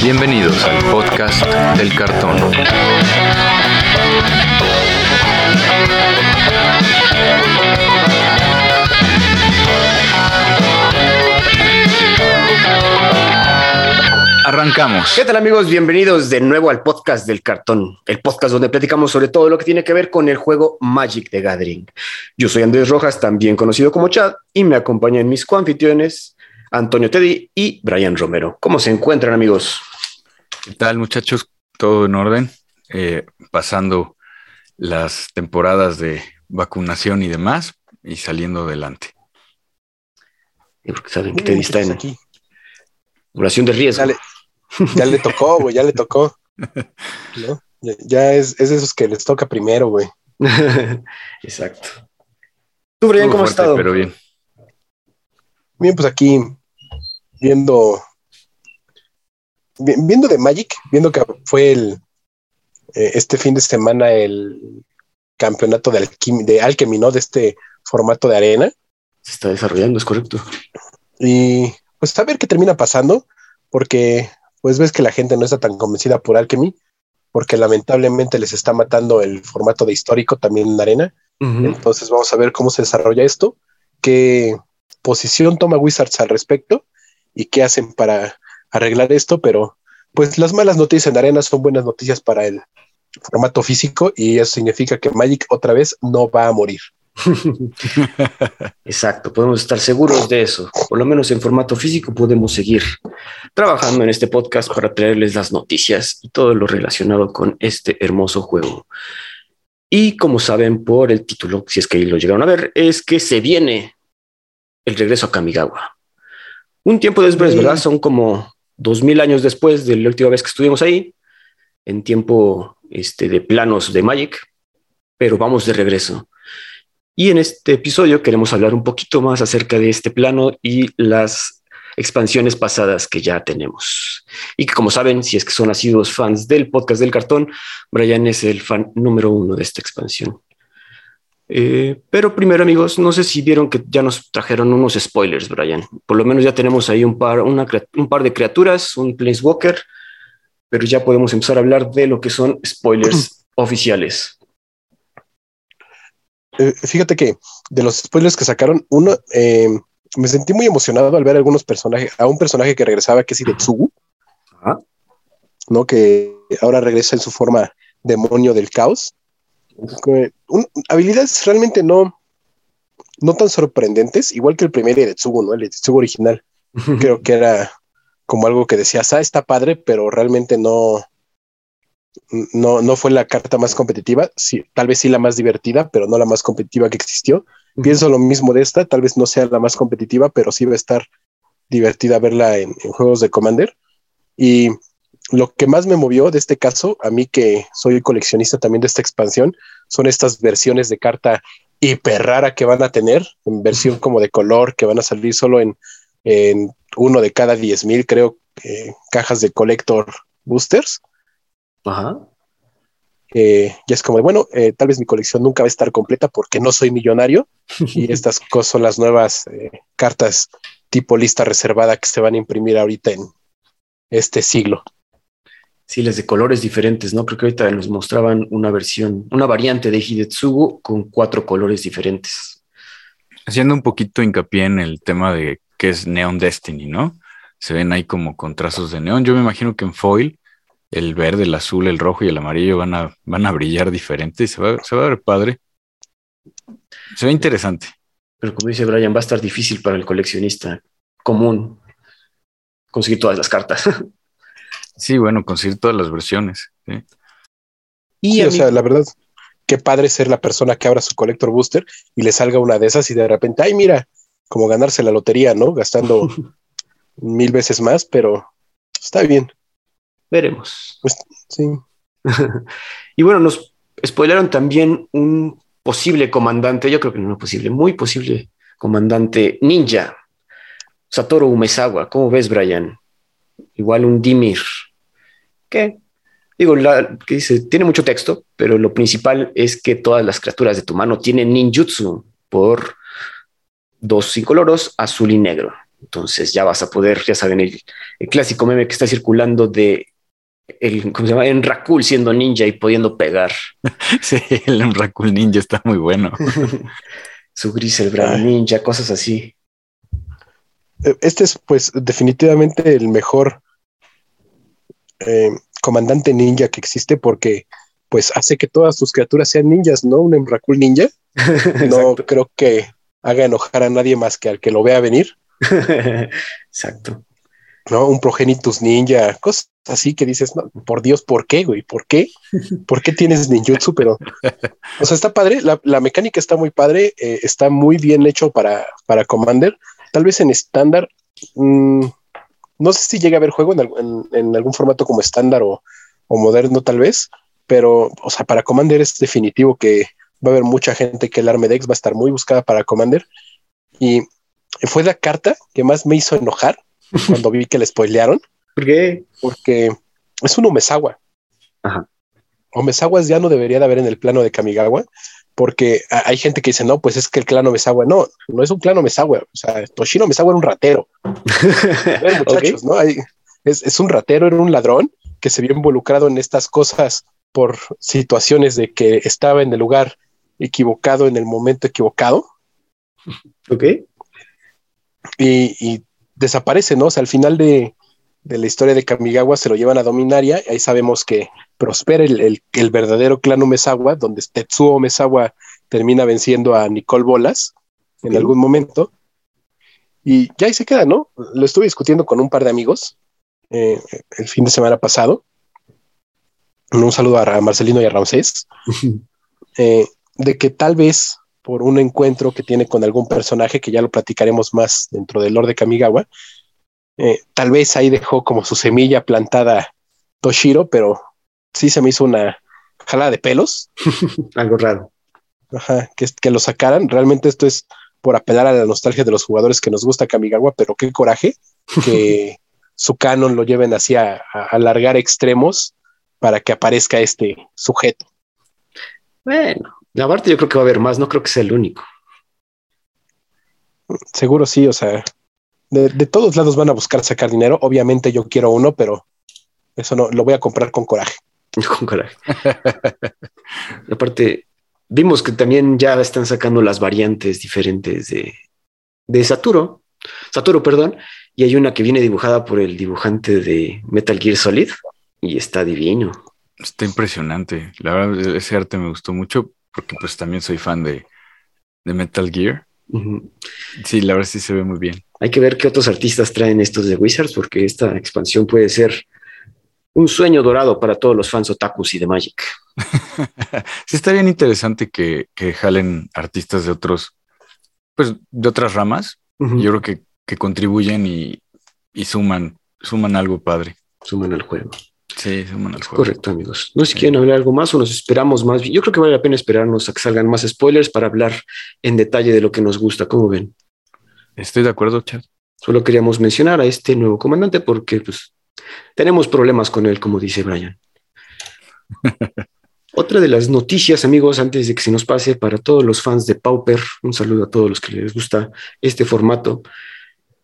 Bienvenidos al podcast del cartón. Arrancamos. ¿Qué tal amigos? Bienvenidos de nuevo al podcast del cartón, el podcast donde platicamos sobre todo lo que tiene que ver con el juego Magic the Gathering. Yo soy Andrés Rojas, también conocido como Chad, y me acompañan mis coanfitriones Antonio Teddy y Brian Romero. ¿Cómo se encuentran amigos? ¿Qué tal muchachos? ¿Todo en orden? Eh, pasando las temporadas de vacunación y demás y saliendo adelante. Porque saben que Teddy está en aquí. Oración de riesgo. Ya le tocó, güey, ya le tocó. Ya, es, es de esos que les toca primero, güey. Exacto. ¿Tú, Brian, cómo has estado? Pero bien. Bien, pues aquí viendo viendo de Magic, viendo que fue el eh, este fin de semana el campeonato de, Alquim de Alchemy, ¿no? De este formato de arena. Se está desarrollando, es correcto. Y pues a ver qué termina pasando, porque pues ves que la gente no está tan convencida por Alchemy, porque lamentablemente les está matando el formato de histórico también en arena. Entonces vamos a ver cómo se desarrolla esto, qué posición toma Wizards al respecto y qué hacen para arreglar esto, pero pues las malas noticias en arena son buenas noticias para el formato físico y eso significa que Magic otra vez no va a morir. Exacto, podemos estar seguros de eso. Por lo menos en formato físico podemos seguir trabajando en este podcast para traerles las noticias y todo lo relacionado con este hermoso juego. Y como saben por el título, si es que lo llegaron a ver, es que se viene el regreso a Kamigawa. Un tiempo después, ¿verdad? Son como dos mil años después de la última vez que estuvimos ahí, en tiempo este, de planos de Magic, pero vamos de regreso. Y en este episodio queremos hablar un poquito más acerca de este plano y las expansiones pasadas que ya tenemos. Y que como saben, si es que son asiduos fans del podcast del cartón, Brian es el fan número uno de esta expansión. Eh, pero primero, amigos, no sé si vieron que ya nos trajeron unos spoilers, Brian. Por lo menos ya tenemos ahí un par, un par de criaturas, un Planeswalker, pero ya podemos empezar a hablar de lo que son spoilers oficiales. Eh, fíjate que de los spoilers que sacaron, uno, eh, me sentí muy emocionado al ver algunos personajes, a un personaje que regresaba, que es Hidetsugu, ¿no? Que ahora regresa en su forma demonio del caos. Habilidades realmente no, no tan sorprendentes, igual que el primer Hidetsugu, ¿no? El Hidetsugu original. Creo que era como algo que decías, ah, está padre, pero realmente no, no, no fue la carta más competitiva, sí, tal vez sí la más divertida, pero no la más competitiva que existió. Pienso lo mismo de esta, tal vez no sea la más competitiva, pero sí va a estar divertida verla en, juegos de Commander. Y lo que más me movió de este caso, a mí que soy coleccionista también de esta expansión, son estas versiones de carta hiper rara que van a tener, en versión como de color, que van a salir solo en, uno de cada 10 mil, creo, eh, cajas de collector boosters. Ajá. ya es como, bueno, eh, tal vez mi colección nunca va a estar completa porque no soy millonario y estas cosas son las nuevas eh, cartas tipo lista reservada que se van a imprimir ahorita en este siglo. Sí, las de colores diferentes, ¿no? Creo que ahorita nos mostraban una versión, una variante de Hidetsugu con cuatro colores diferentes. Haciendo un poquito hincapié en el tema de qué es Neon Destiny, ¿no? Se ven ahí como con trazos de neón. Yo me imagino que en foil el verde, el azul, el rojo y el amarillo van a, van a brillar diferente y se va, se va a ver padre. Se ve interesante. Pero como dice Brian, va a estar difícil para el coleccionista común conseguir todas las cartas. Sí, bueno, conseguir todas las versiones. Y o sea, la verdad, qué padre ser la persona que abra su collector booster y le salga una de esas y de repente, ay, mira, como ganarse la lotería, ¿no? Gastando mil veces más, pero está bien. Veremos. Pues, sí. y bueno, nos spoilaron también un posible comandante, yo creo que no posible, muy posible comandante ninja, Satoru Umezawa. ¿Cómo ves, Brian? Igual un Dimir. ¿Qué? Digo, la, que dice, tiene mucho texto, pero lo principal es que todas las criaturas de tu mano tienen ninjutsu por dos incoloros, azul y negro. Entonces ya vas a poder, ya saben, el, clásico meme que está circulando de el, ¿cómo se llama? Enracul siendo ninja y pudiendo pegar. Sí, el Enracul ninja está muy bueno. Su gris, el bravo ninja, cosas así. E, este es, pues, definitivamente el mejor eh, comandante ninja que existe porque, pues, hace que todas sus criaturas sean ninjas, ¿no? Un Emrakul ninja. no creo que haga enojar a nadie más que al que lo vea venir. Exacto. ¿No? Un progenitus ninja, cosas así que dices, no, por Dios, ¿por qué, güey? ¿Por qué? ¿Por qué tienes ninjutsu? Pero, o sea, está padre, la, mecánica está muy padre, eh, está muy bien hecho para, para Commander. Tal vez en estándar, mm, no sé si llega a haber juego en, algún formato como estándar o, o, moderno, tal vez, pero, o sea, para Commander es definitivo que va a haber mucha gente que el Armedex va a estar muy buscada para Commander. Y fue la carta que más me hizo enojar cuando vi que le spoilearon. ¿Por qué? Porque es un Omesawa. Ajá. Ya no debería de haber en el plano de Kamigawa, porque hay gente que dice, no, pues es que el clan Omesawa, no, no es un clan Omesawa, o sea, Toshino Omesawa era un ratero. muchachos, ¿no? es, es, un ratero, era un ladrón que se vio involucrado en estas cosas por situaciones de que estaba en el lugar equivocado en el momento equivocado. Ok. Y, desaparece, ¿no? O sea, al final de, la historia de Kamigawa se lo llevan a Dominaria, y ahí sabemos que prospera el, verdadero clan Umezawa, donde Tetsuo Umezawa termina venciendo a Nicole Bolas en algún momento. Y ya ahí se queda, ¿no? Lo estuve discutiendo con un par de amigos eh, el fin de semana pasado. Un saludo a Marcelino y a Ramsés. eh, de que tal vez por un encuentro que tiene con algún personaje, que ya lo platicaremos más dentro del Lord de Kamigawa, eh, tal vez ahí dejó como su semilla plantada Toshiro, pero sí se me hizo una jalada de pelos. Algo raro. Ajá, que, que lo sacaran. Realmente esto es por apelar a la nostalgia de los jugadores que nos gusta Kamigawa, pero qué coraje que su canon lo lleven así a alargar extremos para que aparezca este sujeto. Bueno, la parte yo creo que va a haber más, no creo que sea el único. Seguro sí, o sea, de, todos lados van a buscar sacar dinero. Obviamente yo quiero uno, pero eso no, lo voy a comprar con coraje. Con coraje. aparte, vimos que también ya están sacando las variantes diferentes de, de Saturo, Saturo, perdón, y hay una que viene dibujada por el dibujante de Metal Gear Solid y está divino. Está impresionante. La verdad, ese arte me gustó mucho porque pues también soy fan de, Metal Gear. Sí, la verdad sí se ve muy bien. Hay que ver qué otros artistas traen estos de Wizards, porque esta expansión puede ser un sueño dorado para todos los fans otakus y de Magic. sí, está bien interesante que, jalen artistas de otros, pues de otras ramas. Yo creo que, que contribuyen y, y, suman, suman algo padre. Suman al juego. Sí, juego. Correcto, amigos. No sé si quieren hablar algo más o nos esperamos más. Yo creo que vale la pena esperarnos a que salgan más spoilers para hablar en detalle de lo que nos gusta. ¿Cómo ven? Estoy de acuerdo, Chad. Solo queríamos mencionar a este nuevo comandante porque pues, tenemos problemas con él, como dice Brian. Otra de las noticias, amigos, antes de que se nos pase para todos los fans de Pauper, un saludo a todos los que les gusta este formato,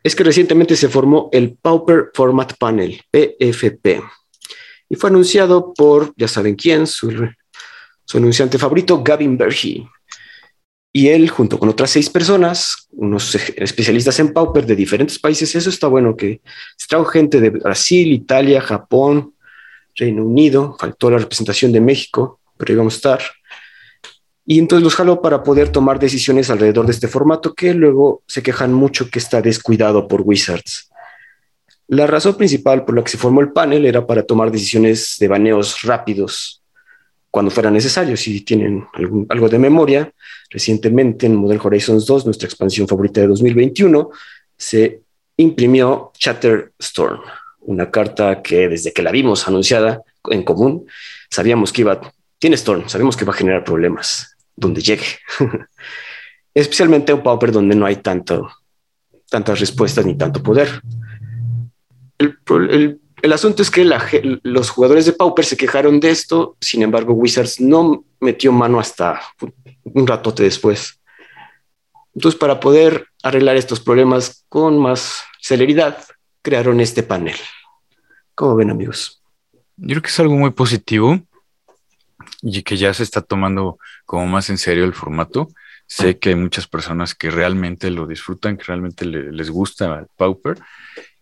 es que recientemente se formó el Pauper Format Panel, PFP y fue anunciado por, ya saben quién, su, anunciante favorito, Gavin Bergy. Y él, junto con otras seis personas, unos especialistas en Pauper de diferentes países, eso está bueno, que se trajo gente de Brasil, Italia, Japón, Reino Unido, faltó la representación de México, pero íbamos a estar. Y entonces los jaló para poder tomar decisiones alrededor de este formato que luego se quejan mucho que está descuidado por Wizards. La razón principal por la que se formó el panel era para tomar decisiones de baneos rápidos cuando fuera necesario. Si tienen algo de memoria, recientemente en Model Horizons 2, nuestra expansión favorita de 2021, se imprimió Chatterstorm, una carta que desde que la vimos anunciada en común, sabíamos que iba, tiene Storm, sabemos que va a generar problemas donde llegue. Especialmente un Pauper donde no hay tanto, tantas respuestas ni tanto poder el, asunto es que los jugadores de Pauper se quejaron de esto, sin embargo Wizards no metió mano hasta un ratote después. Entonces, para poder arreglar estos problemas con más celeridad, crearon este panel. ¿Cómo ven, amigos? Yo creo que es algo muy positivo y que ya se está tomando como más en serio el formato. Sé que hay muchas personas que realmente lo disfrutan, que realmente les gusta el Pauper.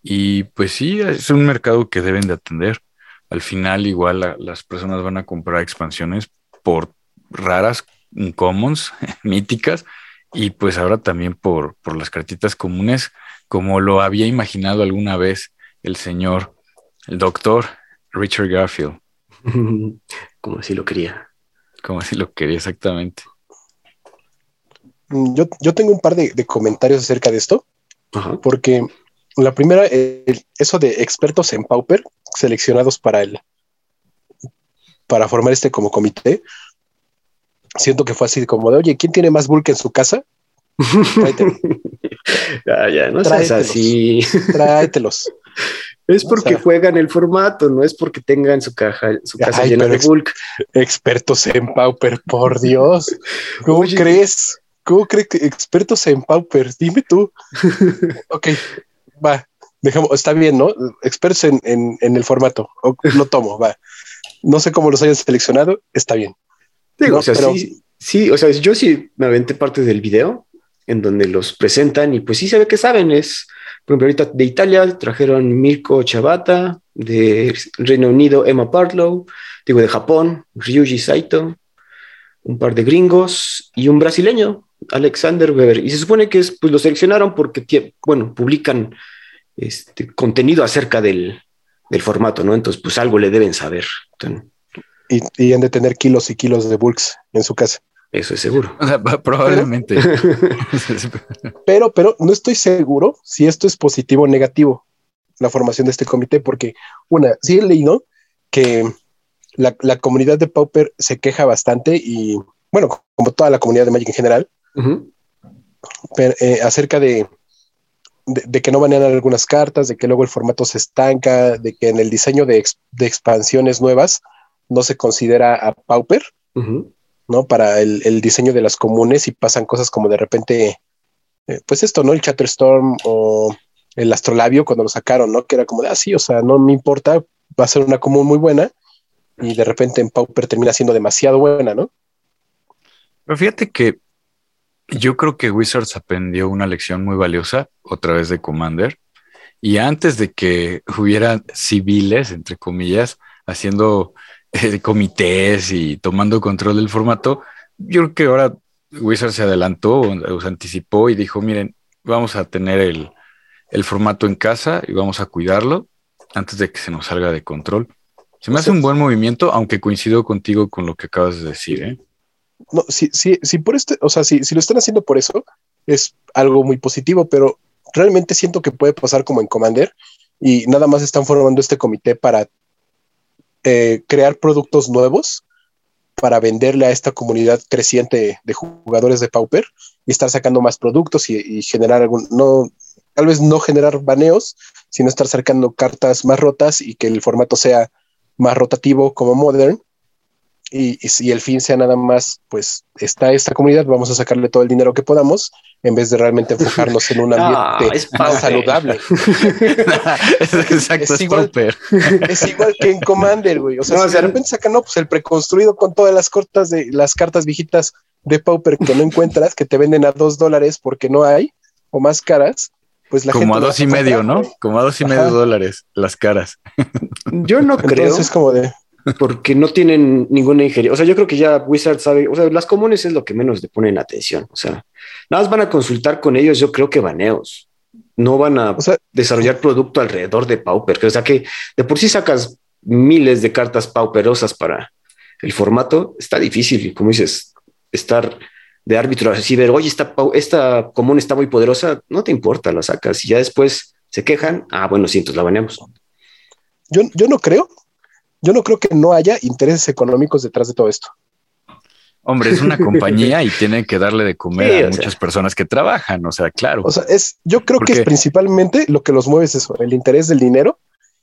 Y pues sí, es un mercado que deben de atender. Al final, igual las personas van a comprar expansiones por raras, commons, míticas, y pues ahora también por, por las cartitas comunes, como lo había imaginado alguna vez el señor, el doctor Richard Garfield. Como si lo quería. Como si lo quería, exactamente. Mm, yo, yo tengo un par de, comentarios acerca de esto, porque la primera, eso de expertos en Pauper seleccionados para el para formar este como comité, siento que fue así como de, oye, ¿quién tiene más bulk en su casa? ya, ya, no seas así. Tráetelos. Es porque juegan el formato, no es porque tengan su caja, su casa llena de bulk. Expertos en Pauper, por Dios. ¿Cómo crees? ¿Cómo crees que expertos en Pauper? Dime tú. ok, va. Dejamos, está bien, ¿no? Expertos en, en, el formato. Lo tomo, va. No sé cómo los hayan seleccionado, está bien. Digo, o sea, sí, sí, o sea, yo sí me aventé parte del video en donde los presentan y pues sí se ve que saben. Es, por ejemplo, ahorita de Italia trajeron Mirko Chavata, de Reino Unido Emma Partlow, digo de Japón, Ryuji Saito, un par de gringos y un brasileño, Alexander Weber. Y se supone que es, pues lo seleccionaron porque, bueno, publican este contenido acerca del, del formato, ¿no? Entonces, pues algo le deben saber. y, y han de tener kilos y kilos de bulks en su casa. Eso es seguro. probablemente. Pero, pero no estoy seguro si esto es positivo o negativo, la formación de este comité, porque una, sí he leído que la, comunidad de Pauper se queja bastante y, bueno, como toda la comunidad de Magic en general, eh, acerca de, de, que no manejan algunas cartas, de que luego el formato se estanca, de que en el diseño de, expansiones nuevas no se considera a Pauper. ¿no? Para el, diseño de las comunes y pasan cosas como de repente, eh, pues esto, ¿no? El Chatterstorm o el Astrolabio cuando lo sacaron, ¿no? Que era como de, ah, sí, o sea, no me importa, va a ser una común muy buena y de repente en Pauper termina siendo demasiado buena, ¿no? Pero fíjate que yo creo que Wizards aprendió una lección muy valiosa otra vez de Commander y antes de que hubiera civiles, entre comillas, haciendo eh, comités y tomando control del formato, yo creo que ahora Wizard se adelantó o se anticipó y dijo, miren, vamos a tener el, formato en casa y vamos a cuidarlo antes de que se nos salga de control. Se me hace un buen movimiento, aunque coincido contigo con lo que acabas de decir, ¿eh? No, sí, sí, sí, por este, o sea, si, si lo están haciendo por eso, es algo muy positivo, pero realmente siento que puede pasar como en Commander y nada más están formando este comité para eh, crear productos nuevos para venderle a esta comunidad creciente de jugadores de Pauper y estar sacando más productos y, generar algún, no, tal vez no generar baneos, sino estar sacando cartas más rotas y que el formato sea más rotativo como Modern y, si el fin sea nada más, pues está esta comunidad, vamos a sacarle todo el dinero que podamos, en vez de realmente enfocarnos en un ambiente más saludable. Exacto, es, igual, es igual que en Commander, güey. O sea, si de repente sacan, no, pues el preconstruido con todas las cortas de las cartas viejitas de Pauper que no encuentras, que te venden a dos dólares porque no hay, o más caras, pues la como a dos y medio, ¿no? Como a dos y medio dólares las caras. Yo no creo. Es como de porque no tienen ninguna injerencia. O sea, yo creo que ya Wizard sabe, o sea, las comunes es lo que menos le ponen atención. O sea, nada más van a consultar con ellos, yo creo que baneos. No van a desarrollar producto alrededor de Pauper. O sea, que de por sí sacas miles de cartas pauperosas para el formato, está difícil. Como dices, estar de árbitro así, ver, oye, esta, esta común está muy poderosa, no te importa, la sacas. Y ya después se quejan, ah, bueno, sí, entonces la baneamos. Yo, yo no creo yo no creo que no haya intereses económicos detrás de todo esto. Hombre, es una compañía y tiene que darle de comer a muchas personas que trabajan, o sea, claro. O sea, es, yo creo que es principalmente lo que los mueve es eso, el interés del dinero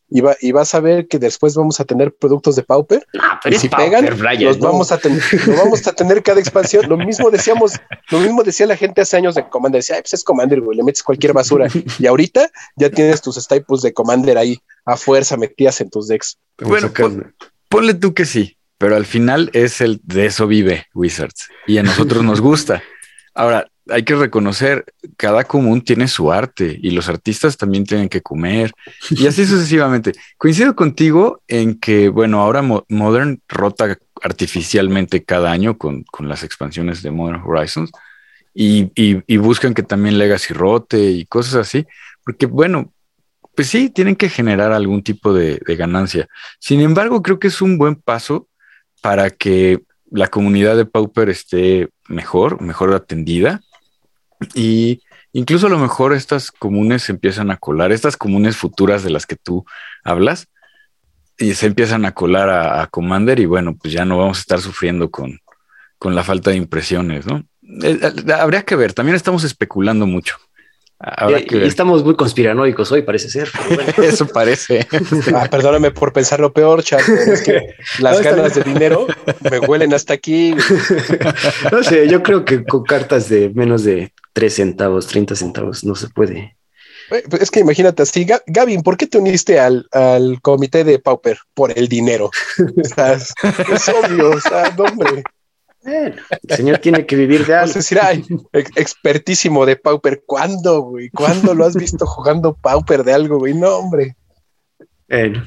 y, va, y vas a ver que después vamos a tener productos de Pauper. y si pegan, los, vamos a tener, vamos a tener cada expansión. Lo mismo decíamos, lo mismo decía la gente hace años de Commander. Decía, pues es Commander, güey, le metes cualquier basura. y ahorita ya tienes tus staples de Commander ahí a fuerza metidas en tus decks. Bueno, ponle tú que sí, pero al final es el de eso vive Wizards y a nosotros nos gusta. Ahora, hay que reconocer, cada común tiene su arte y los artistas también tienen que comer y así sucesivamente. Coincido contigo en que, bueno, ahora Modern rota artificialmente cada año con, las expansiones de Modern Horizons y, buscan que también Legacy rote y cosas así, porque, bueno, pues sí, tienen que generar algún tipo de, de ganancia. Sin embargo, creo que es un buen paso para que la comunidad de Pauper esté mejor, mejor atendida y incluso a lo mejor estas comunes se empiezan a colar, estas comunes futuras de las que tú hablas, y se empiezan a colar a, Commander y bueno, pues ya no vamos a estar sufriendo con, con la falta de impresiones, ¿no? Eh, eh, habría que ver, también estamos especulando mucho. y, estamos muy conspiranoicos hoy, parece ser. Eso parece. Ah, perdóname por pensar lo peor, chat. Es que las ganas de dinero me huelen hasta aquí. No sé, yo creo que con cartas de menos de 3 centavos, 30 centavos, no se puede. Eh, pues es que imagínate así, Gavin, ¿por qué te uniste al, comité de Pauper? Por el dinero. es obvio, o sea, hombre. el señor tiene que vivir de algo. decir, ay, expertísimo de Pauper. ¿Cuándo, güey? ¿Cuándo lo has visto jugando Pauper de algo, güey? No, hombre. Bueno,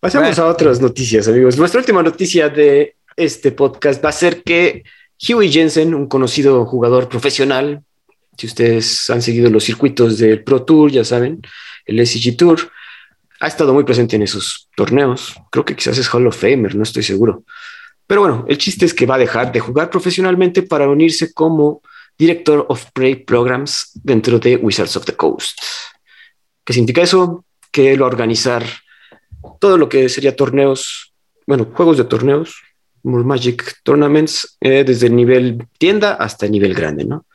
pasamos a otras noticias, amigos. Nuestra última noticia de este podcast va a ser que Huey Jensen, un conocido jugador profesional, si ustedes han seguido los circuitos del Pro Tour, ya saben, el SG Tour, ha estado muy presente en esos torneos. Creo que quizás es Hall of Famer, no estoy seguro. Pero bueno, el chiste es que va a dejar de jugar profesionalmente para unirse como Director of Prey Programs dentro de Wizards of the Coast. ¿Qué significa eso? Que él va a organizar todo lo que sería torneos, bueno, juegos de torneos, Magic Tournaments eh, desde el nivel tienda hasta el nivel grande, ¿no?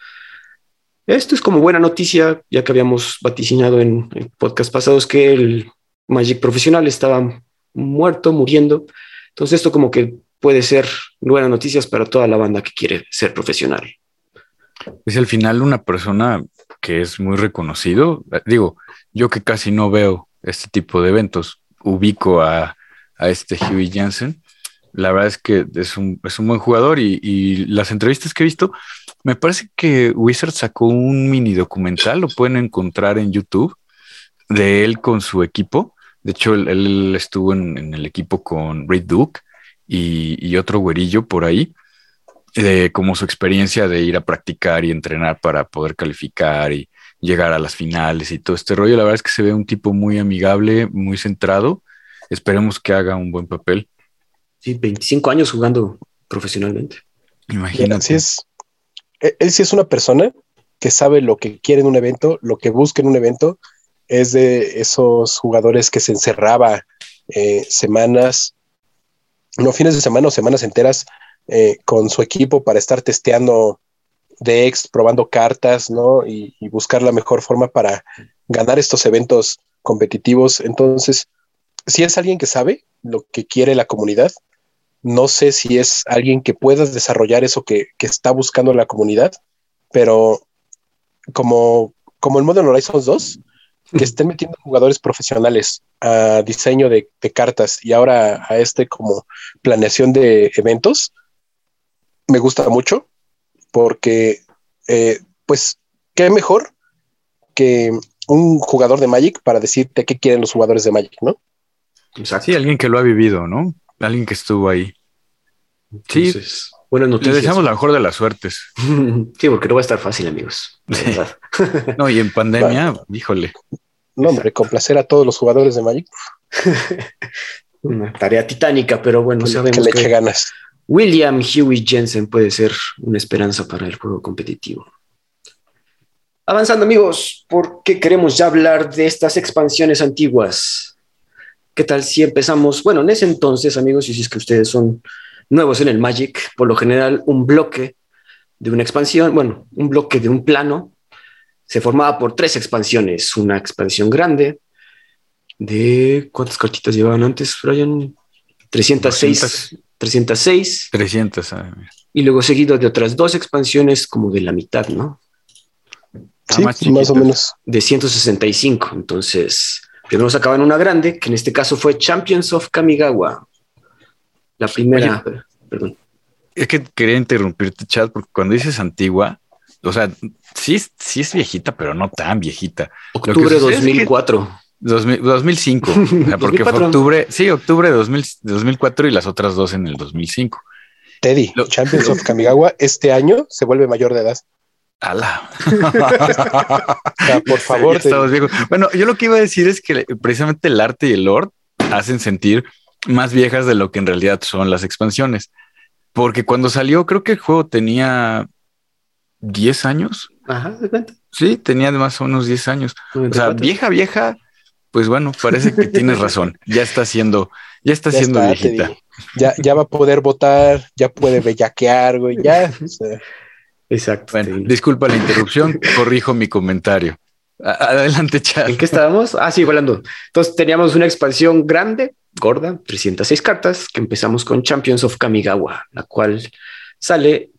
Esto es como buena noticia, ya que habíamos vaticinado en, podcast pasados que el Magic profesional estaba muerto, muriendo. Entonces esto como que puede ser buenas noticias para toda la banda que quiere ser profesional. Es al final una persona que es muy reconocido. Digo, yo que casi no veo este tipo de eventos, ubico a, a este Huey Jansen la verdad es que es un, buen jugador y, las entrevistas que he visto, me parece que Wizard sacó un mini documental, lo pueden encontrar en YouTube, de él con su equipo. De hecho, él, estuvo en, el equipo con Reed Duke y, otro güerillo por ahí, de como su experiencia de ir a practicar y entrenar para poder calificar y llegar a las finales y todo este rollo. La verdad es que se ve un tipo muy amigable, muy centrado. Esperemos que haga un buen papel sí, 25 años jugando profesionalmente. Imagínate. es, e, él sí es una persona que sabe lo que quiere en un evento, lo que busca en un evento. Es de esos jugadores que se encerraba eh, semanas, no fines de semana o semanas enteras eh, con su equipo para estar testeando decks, probando cartas, ¿no? Y, y, buscar la mejor forma para ganar estos eventos competitivos. Entonces, si es alguien que sabe lo que quiere la comunidad, no sé si es alguien que pueda desarrollar eso que, está buscando la comunidad, pero como, como el Modern Horizons 2, que estén metiendo jugadores profesionales a diseño de, cartas y ahora a este como planeación de eventos, me gusta mucho porque, eh, pues, qué mejor que un jugador de Magic para decirte qué quieren los jugadores de Magic, ¿no? Sí, alguien que lo ha vivido, ¿no? Alguien que estuvo ahí. sí. Buenas noticias. Le deseamos la mejor de las suertes. sí, porque no va a estar fácil, amigos. no, y en pandemia, híjole. No, hombre, complacer a todos los jugadores de Magic. una tarea titánica, pero bueno, sabemos que le eche ganas. William Huey Jensen puede ser una esperanza para el juego competitivo. Avanzando, amigos, porque queremos ya hablar de estas expansiones antiguas. ¿Qué tal si empezamos? Bueno, en ese entonces, amigos, y si es que ustedes son nuevos en el Magic, por lo general un bloque de una expansión, bueno, un bloque de un plano, se formaba por tres expansiones, una expansión grande, de cuántas cartitas llevaban antes, Brian? 306. 306. 300. Y luego seguido de otras dos expansiones como de la mitad, ¿no? Sí, más, más, o menos. De 165. Entonces, primero sacaban una grande, que en este caso fue Champions of Kamigawa. La primera. perdón. Es que quería interrumpirte, chat, porque cuando dices antigua, o sea, sí, sí es viejita, pero no tan viejita. Octubre de 2004. 2005, porque fue octubre, sí, octubre de 2004 y las otras dos en el 2005. Teddy, Champions of Kamigawa este año se vuelve mayor de edad. ¡Hala! por favor. Bueno, yo lo que iba a decir es que precisamente el arte y el lore hacen sentir más viejas de lo que en realidad son las expansiones. Porque cuando salió, creo que el juego tenía 10 años. Ajá, ¿de cuenta? Sí, tenía más o menos 10 años. O sea, vieja, vieja, pues bueno, parece que tienes razón. Ya está siendo, ya está siendo viejita. Ya, ya va a poder votar, ya puede bellaquear, güey, ya. Exacto. Bueno, disculpa la interrupción, corrijo mi comentario. Adelante, chat. ¿En qué estábamos? Ah, sí, volando. Entonces teníamos una expansión grande, gorda, 306 cartas, que empezamos con Champions of Kamigawa, la cual sale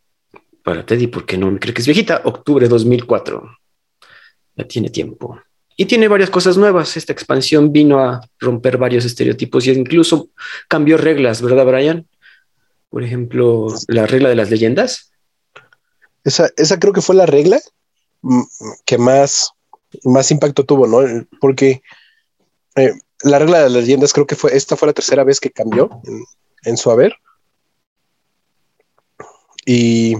para Teddy, porque no me cree que es viejita, octubre 2004. Ya tiene tiempo. Y tiene varias cosas nuevas. Esta expansión vino a romper varios estereotipos y incluso cambió reglas, ¿verdad, Brian? Por ejemplo, la regla de las leyendas. Esa, esa creo que fue la regla mm, que más, más impacto tuvo, ¿no? Porque eh, la regla de las leyendas creo que fue, esta fue la tercera vez que cambió en, su haber. Y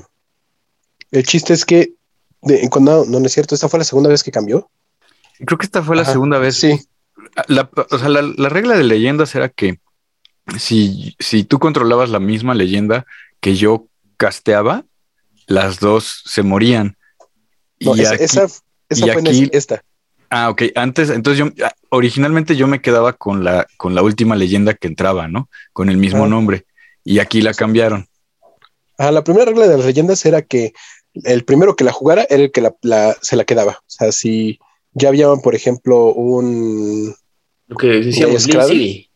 el chiste es que, cuando, no, no es cierto, esta fue la segunda vez que cambió. Creo que esta fue la segunda vez. Sí. La, o sea, la, regla de leyendas era que si, si tú controlabas la misma leyenda que yo casteaba, las dos se morían. y esa, esa, fue esta. Ah, ok. Antes, entonces yo ah, originalmente yo me quedaba con la, con la última leyenda que entraba, ¿no? Con el mismo nombre. Y aquí la cambiaron. Ah, la primera regla de las leyendas era que el primero que la jugara era el que la, se la quedaba. O sea, si ya había, por ejemplo, un. Lo que decíamos, Lin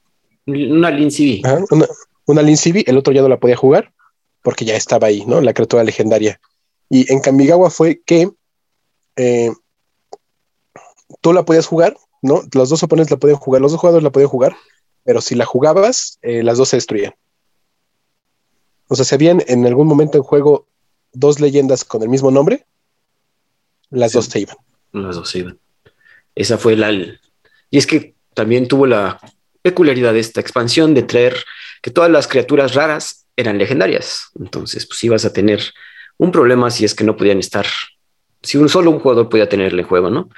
Una Lin una, una Lin el otro ya no la podía jugar porque ya estaba ahí, ¿no? La criatura legendaria. Y en Kamigawa fue que eh, tú la podías jugar, ¿no? Los dos oponentes la podían jugar, los dos jugadores la podían jugar, pero si la jugabas, eh, las dos se destruían. O sea, si habían en algún momento en juego dos leyendas con el mismo nombre, las dos se iban. Las dos se iban. Esa fue la... Y es que también tuvo la peculiaridad de esta expansión de traer que todas las criaturas raras eran legendarias. Entonces, pues ibas a tener un problema si es que no podían estar, si un solo un jugador podía tenerle juego, ¿no?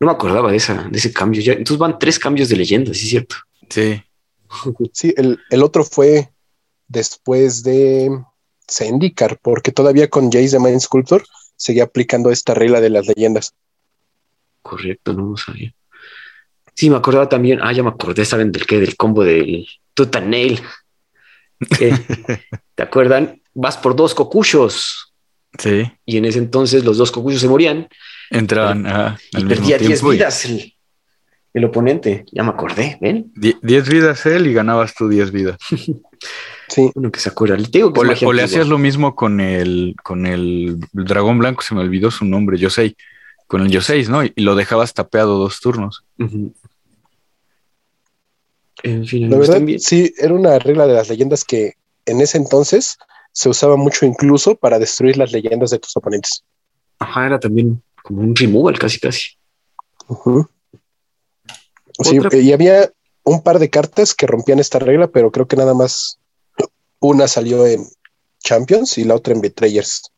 No me acordaba de, esa, de ese cambio. Ya, entonces van tres cambios de leyenda, ¿sí es cierto? Sí. Sí, el, el otro fue después de Zendikar, porque todavía con Jace de Mind Sculptor seguía aplicando esta regla de las leyendas. Correcto, no lo sabía. Sí, me acordaba también. Ah, ya me acordé, ¿saben del qué? Del combo del Tutanail. ¿Te acuerdan? Vas por dos cocuchos. Sí. Y en ese entonces los dos cocuchos se morían. Entraban y perdía 10 vidas el, oponente. Ya me acordé, ¿ven? 10 vidas él y ganabas tú 10 vidas. sí. Uno que se acuerda. o, le, hacías lo mismo con el, con el dragón blanco, se me olvidó su nombre, yo sé con el Yo ¿no? Y lo dejabas tapeado dos turnos. En fin, la verdad, sí, era una regla de las leyendas que en ese entonces se usaba mucho incluso para destruir las leyendas de tus oponentes. Ajá, era también como un removal casi casi. Sí, y había un par de cartas que rompían esta regla, pero creo que nada más una salió en Champions y la otra en Betrayers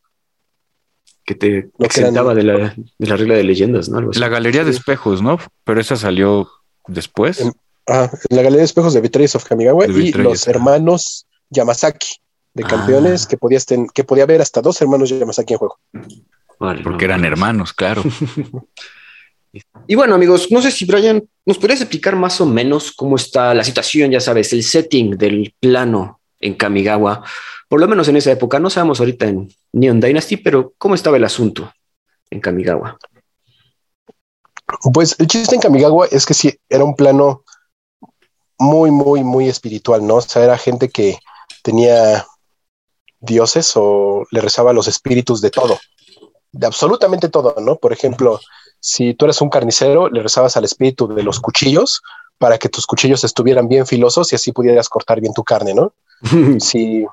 que te exentaba de, la, regla de leyendas, ¿no? La galería de espejos, ¿no? Pero esa salió después. En, en la galería de espejos de Betrayers of Kamigawa y los hermanos Yamazaki de campeones ah. que podías que podía haber hasta dos hermanos Yamazaki en juego. Porque eran hermanos, claro. y bueno, amigos, no sé si Brian, ¿nos podrías explicar más o menos cómo está la situación, ya sabes, el setting del plano en Kamigawa? por lo menos en esa época. No sabemos ahorita en Neon Dynasty, pero ¿cómo estaba el asunto en Kamigawa? Pues el chiste en Kamigawa es que sí, era un plano muy, muy, muy espiritual, ¿no? O sea, era gente que tenía dioses o le rezaba a los espíritus de todo, de absolutamente todo, ¿no? Por ejemplo, si tú eres un carnicero, le rezabas al espíritu de los cuchillos para que tus cuchillos estuvieran bien filosos y así pudieras cortar bien tu carne, ¿no? si,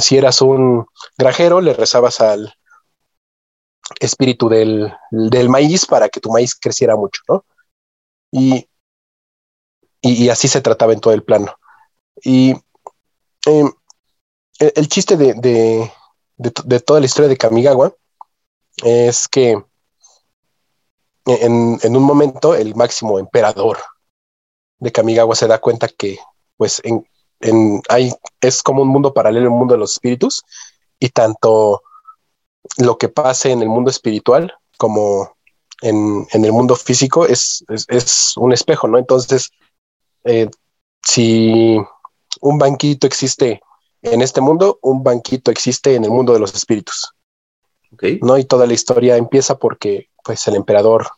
si eras un granjero, le rezabas al espíritu del, del, maíz para que tu maíz creciera mucho, ¿no? Y, y, así se trataba en todo el plano. Y em, el, chiste de, de, de, toda la historia de Kamigawa es que en, en, un momento el máximo emperador de Kamigawa se da cuenta que pues en, en, hay, es como un mundo paralelo, un mundo de los espíritus, y tanto lo que pase en el mundo espiritual como en, en el mundo físico es, es, un espejo, ¿no? Entonces, eh, si un banquito existe en este mundo, un banquito existe en el mundo de los espíritus. Okay. ¿no? Y toda la historia empieza porque pues el emperador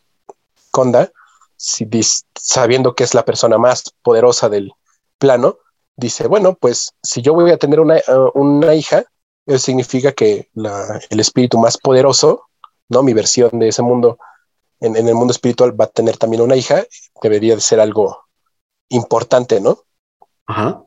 Konda, si, sabiendo que es la persona más poderosa del plano, dice, bueno, pues si yo voy a tener una, uh, una hija, eso significa que la, el espíritu más poderoso, ¿no? Mi versión de ese mundo, en, en, el mundo espiritual va a tener también una hija, debería de ser algo importante, ¿no? Ajá.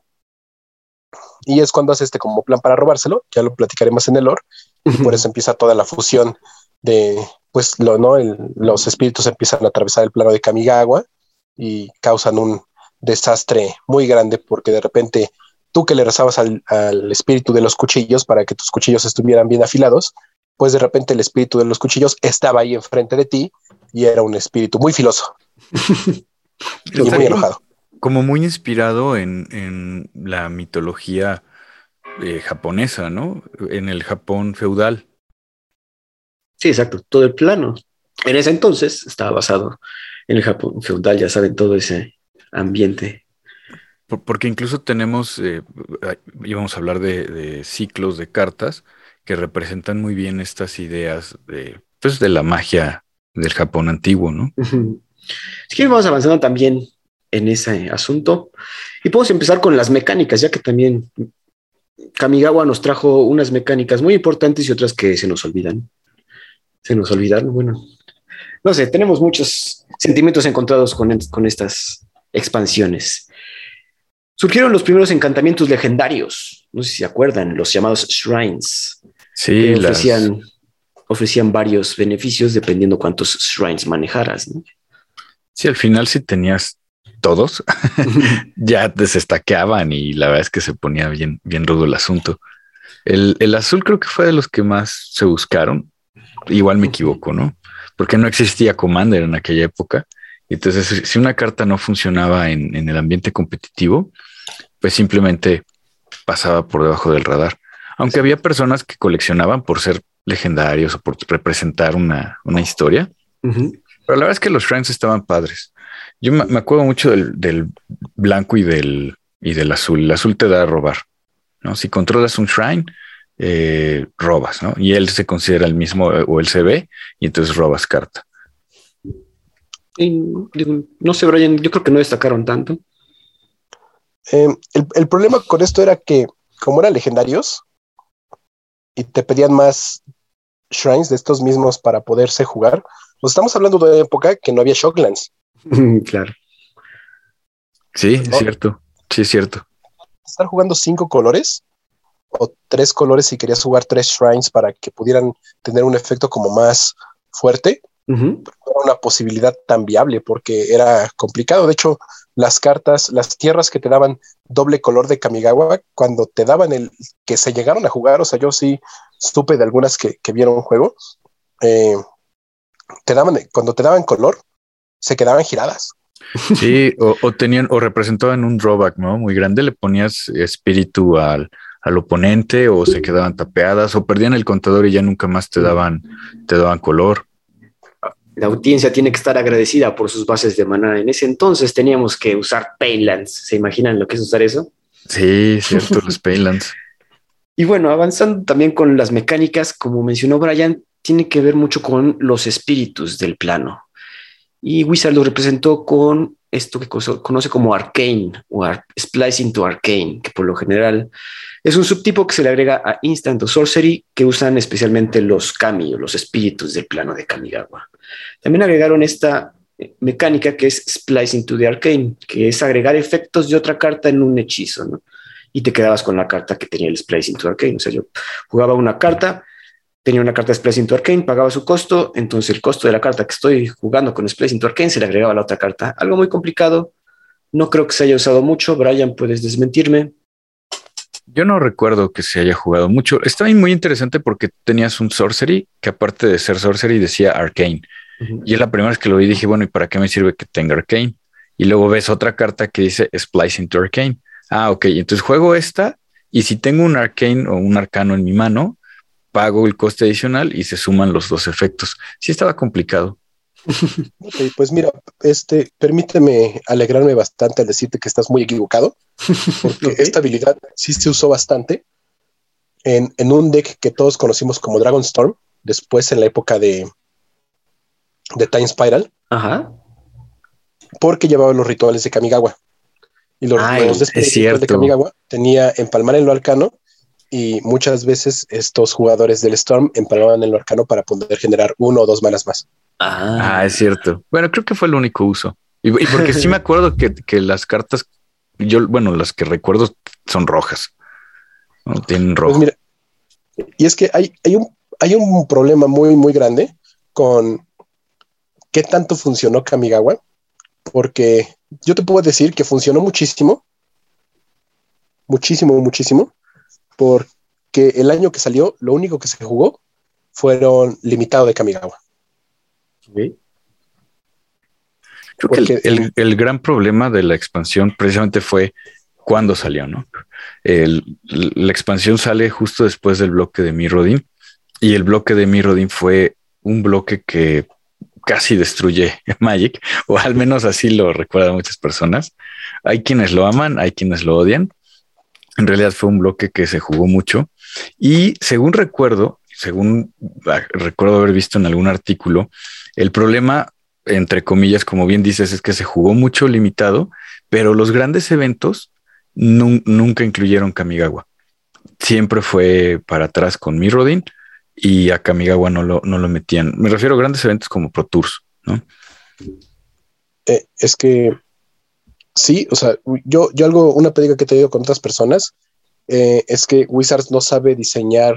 Y es cuando hace este como plan para robárselo, ya lo platicaremos en el lore, y por eso empieza toda la fusión de, pues, lo, ¿no? El, los espíritus empiezan a atravesar el plano de Kamigawa y causan un desastre muy grande porque de repente tú que le rezabas al, al, espíritu de los cuchillos para que tus cuchillos estuvieran bien afilados, pues de repente el espíritu de los cuchillos estaba ahí enfrente de ti y era un espíritu muy filoso y muy enojado. Como muy inspirado en, en la mitología eh, japonesa, ¿no? En el Japón feudal. Sí, exacto, todo el plano. En ese entonces estaba basado en el Japón feudal, ya saben, todo ese ambiente porque incluso tenemos, eh, íbamos a hablar de, de, ciclos de cartas que representan muy bien estas ideas de, pues, de la magia del Japón antiguo, ¿no? Es que vamos avanzando también en ese asunto y podemos empezar con las mecánicas, ya que también Kamigawa nos trajo unas mecánicas muy importantes y otras que se nos olvidan. Se nos olvidaron, bueno, no sé, tenemos muchos sentimientos encontrados con, con estas expansiones. Surgieron los primeros encantamientos legendarios, no sé si se acuerdan, los llamados shrines. Sí, ofrecían, ofrecían varios beneficios dependiendo cuántos shrines manejaras. ¿no? Sí, al final si tenías todos, ya desestaqueaban y la verdad es que se ponía bien, bien rudo el asunto. El, el, azul creo que fue de los que más se buscaron. Igual me equivoco, ¿no? Porque no existía Commander en aquella época. Entonces, si una carta no funcionaba en, en el ambiente competitivo, pues simplemente pasaba por debajo del radar. Aunque había personas que coleccionaban por ser legendarios o por representar una, una historia. Pero la verdad es que los shrines estaban padres. Yo me, acuerdo mucho del, del, blanco y del, y del azul. El azul te da a robar. ¿no? Si controlas un shrine, eh, robas, ¿no? Y él se considera el mismo o él se ve y entonces robas carta. Y, no sé, Brian, yo creo que no destacaron tanto. Eh, el, el, problema con esto era que, como eran legendarios y te pedían más shrines de estos mismos para poderse jugar, pues estamos hablando de una época que no había Shocklands. claro. Sí, es cierto. Sí, es cierto. Estar jugando cinco colores o tres colores si querías jugar tres shrines para que pudieran tener un efecto como más fuerte, uh -huh. era una posibilidad tan viable porque era complicado. De hecho, las cartas, las tierras que te daban doble color de Kamigawa, cuando te daban el que se llegaron a jugar, o sea, yo sí supe de algunas que, que vieron un juego, eh, te daban, cuando te daban color, se quedaban giradas. Sí, o, o, tenían, o representaban un drawback, ¿no? Muy grande, le ponías espíritu al, al oponente, o se quedaban tapeadas, o perdían el contador y ya nunca más te daban, te daban color la audiencia tiene que estar agradecida por sus bases de maná. En ese entonces teníamos que usar Paylands. ¿Se imaginan lo que es usar eso? Sí, cierto, los Paylands. Y bueno, avanzando también con las mecánicas, como mencionó Brian, tiene que ver mucho con los espíritus del plano. Y Wizard lo representó con esto que conoce como Arcane o Splicing to Arcane, que por lo general es un subtipo que se le agrega a Instant o Sorcery que usan especialmente los Kami o los espíritus del plano de Kamigawa. También agregaron esta eh, mecánica que es Splicing to the Arcane, que es agregar efectos de otra carta en un hechizo, ¿no? Y te quedabas con la carta que tenía el Splicing to Arcane. O sea, yo jugaba una carta, tenía una carta de Splicing to Arcane, pagaba su costo, entonces el costo de la carta que estoy jugando con Splicing to Arcane se le agregaba a la otra carta. Algo muy complicado, no creo que se haya usado mucho. Brian, puedes desmentirme. Yo no recuerdo que se haya jugado mucho. Estaba muy interesante porque tenías un sorcery que aparte de ser sorcery decía arcane. Y es la primera vez que lo vi dije, bueno, ¿y para qué me sirve que tenga arcane? Y luego ves otra carta que dice splicing to arcane. Ah, ok. Entonces juego esta y si tengo un arcane o un arcano en mi mano, pago el coste adicional y se suman los dos efectos. Sí estaba complicado. pues mira, este, permíteme alegrarme bastante al decirte que estás muy equivocado, porque esta habilidad sí se usó bastante en, un deck que todos conocimos como Dragon Storm, después en la época de, de Time Spiral, Ajá. porque llevaba los rituales de Kamigawa. Y los, rituales de Kamigawa tenía empalmar en lo arcano y muchas veces estos jugadores del Storm empalmaban en lo arcano para poder generar uno o dos manas más. Ah. es cierto. Bueno, creo que fue el único uso. Y, porque sí me acuerdo que, las cartas, yo, bueno, las que recuerdo son rojas. ¿no? Tienen pues rojo. y es que hay, hay, un, hay un problema muy, muy grande con qué tanto funcionó Kamigawa, porque yo te puedo decir que funcionó muchísimo, muchísimo, muchísimo, porque el año que salió, lo único que se jugó fueron limitado de Kamigawa. Creo que el, gran problema de la expansión precisamente fue cuando salió, ¿no? la expansión sale justo después del bloque de Mirrodin y el bloque de Mirrodin fue un bloque que casi destruye Magic, o al menos así lo recuerdan muchas personas. Hay quienes lo aman, hay quienes lo odian. En realidad fue un bloque que se jugó mucho y según recuerdo, según ah, recuerdo haber visto en algún artículo, el problema, entre comillas, como bien dices, es que se jugó mucho limitado, pero los grandes eventos nunca incluyeron Kamigawa. Siempre fue para atrás con Mirrodin y a Kamigawa no lo, no lo metían. Me refiero a grandes eventos como Pro Tours, ¿no? Eh, es que sí, o sea, yo, yo algo, una pediga que he tenido con otras personas eh, es que Wizards no sabe diseñar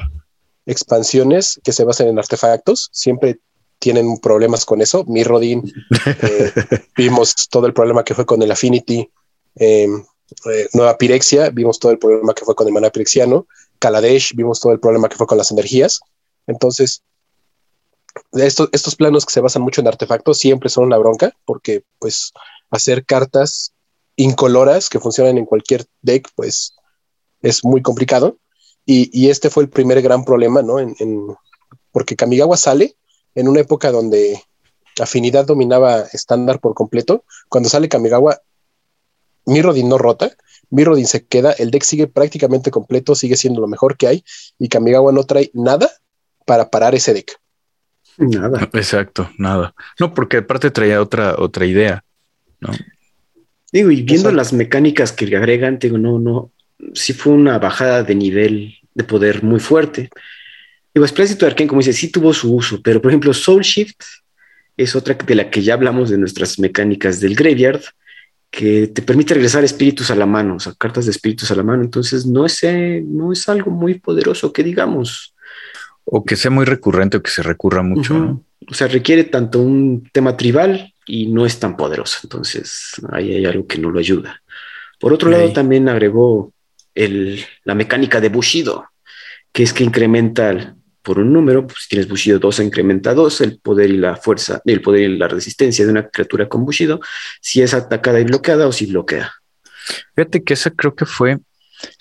expansiones que se basen en artefactos. Siempre tienen problemas con eso. Mirrodin, eh, vimos todo el problema que fue con el Affinity. Em, eh, Nueva Pirexia, vimos todo el problema que fue con el Maná Pirexiano. Kaladesh, vimos todo el problema que fue con las energías. Entonces, estos, estos planos que se basan mucho en artefactos siempre son una bronca, porque pues hacer cartas incoloras que funcionan en cualquier deck, pues es muy complicado. Y, este fue el primer gran problema, ¿no? En, porque Kamigawa sale en una época donde afinidad dominaba estándar por completo. Cuando sale Kamigawa, Mirrodin no rota, Mirrodin se queda, el deck sigue prácticamente completo, sigue siendo lo mejor que hay, y Kamigawa no trae nada para parar ese deck. Nada. Exacto, nada. No, porque aparte traía otra, otra idea, ¿no? Digo, y viendo las mecánicas que le agregan, digo, no, no, sí fue una bajada de nivel de poder muy fuerte. Digo, Esplécito Arcane, como dice, sí tuvo su uso, pero por ejemplo, Soul Shift es otra de la que ya hablamos de nuestras mecánicas del Graveyard, que te permite regresar espíritus a la mano, o sea, cartas de espíritus a la mano. Entonces, no es, eh, no es algo muy poderoso que digamos. O que sea muy recurrente o que se recurra mucho. O sea, requiere tanto un tema tribal y no es tan poderoso. Entonces, ahí hay algo que no lo ayuda. Por otro lado, también agregó la mecánica de Bushido, que es que incrementa por un número, pues si tienes Bushido 2, incrementa 2 el poder y la fuerza, el poder y la resistencia de una criatura con Bushido, si es atacada y bloqueada o si bloquea. Fíjate que esa creo que fue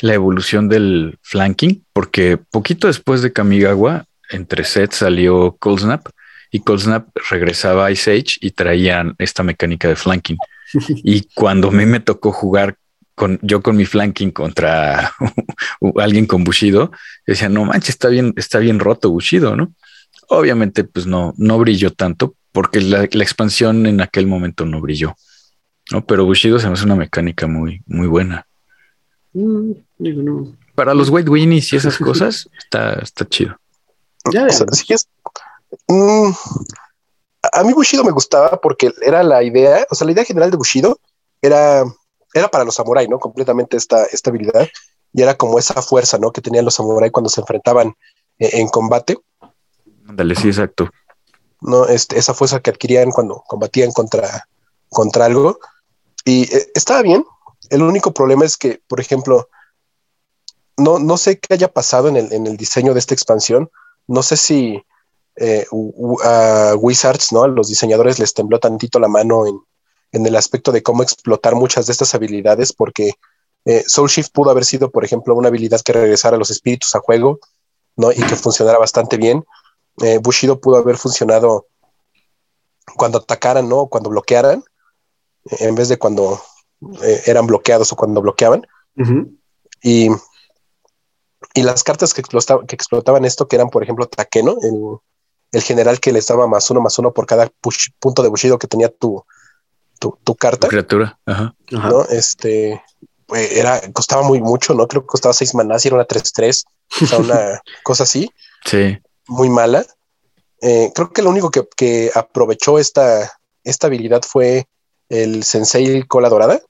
la evolución del flanking, porque poquito después de Kamigawa, entre sets salió Cold Snap y Cold Snap regresaba a Ice Age y traían esta mecánica de flanking. y cuando a mí me tocó jugar con, yo con mi flanking contra alguien con Bushido, decía, no manches, está bien, está bien roto Bushido, ¿no? Obviamente, pues no, no brilló tanto, porque la, expansión en aquel momento no brilló. ¿no? Pero Bushido se me hace una mecánica muy, muy buena. Mm, no. Para los White Winnies y esas cosas, está, está chido. Ya, es, mm, a mí Bushido me gustaba porque era la idea, o sea, la idea general de Bushido era, era para los samuráis, ¿no? Completamente esta, esta habilidad y era como esa fuerza, ¿no? Que tenían los samuráis cuando se enfrentaban eh, en combate. Ándale, sí, exacto. ¿no? Este, esa fuerza que adquirían cuando combatían contra, contra algo. Y eh, estaba bien. El único problema es que, por ejemplo, no, no sé qué haya pasado en el, en el diseño de esta expansión. No sé si eh, a Wizards, ¿no? A los diseñadores les tembló tantito la mano en, en el aspecto de cómo explotar muchas de estas habilidades, porque eh, Soul Shift pudo haber sido, por ejemplo, una habilidad que regresara a los espíritus a juego, ¿no? Y que funcionara bastante bien. Eh, Bushido pudo haber funcionado cuando atacaran, ¿no? Cuando bloquearan, en vez de cuando eh, eran bloqueados o cuando bloqueaban. y, y, las cartas que, que, explotaban esto, que eran, por ejemplo, Takeno, el, el, general que les daba más uno, más uno por cada punto de Bushido que tenía tu, tu, carta. criatura. ¿no? Este, pues, era, costaba muy mucho, ¿no? Creo que costaba seis manás y era una 3-3, o sea, una cosa así. Sí. Muy mala. Eh, creo que lo único que, aprovechó esta, esta habilidad fue el Sensei Cola Dorada,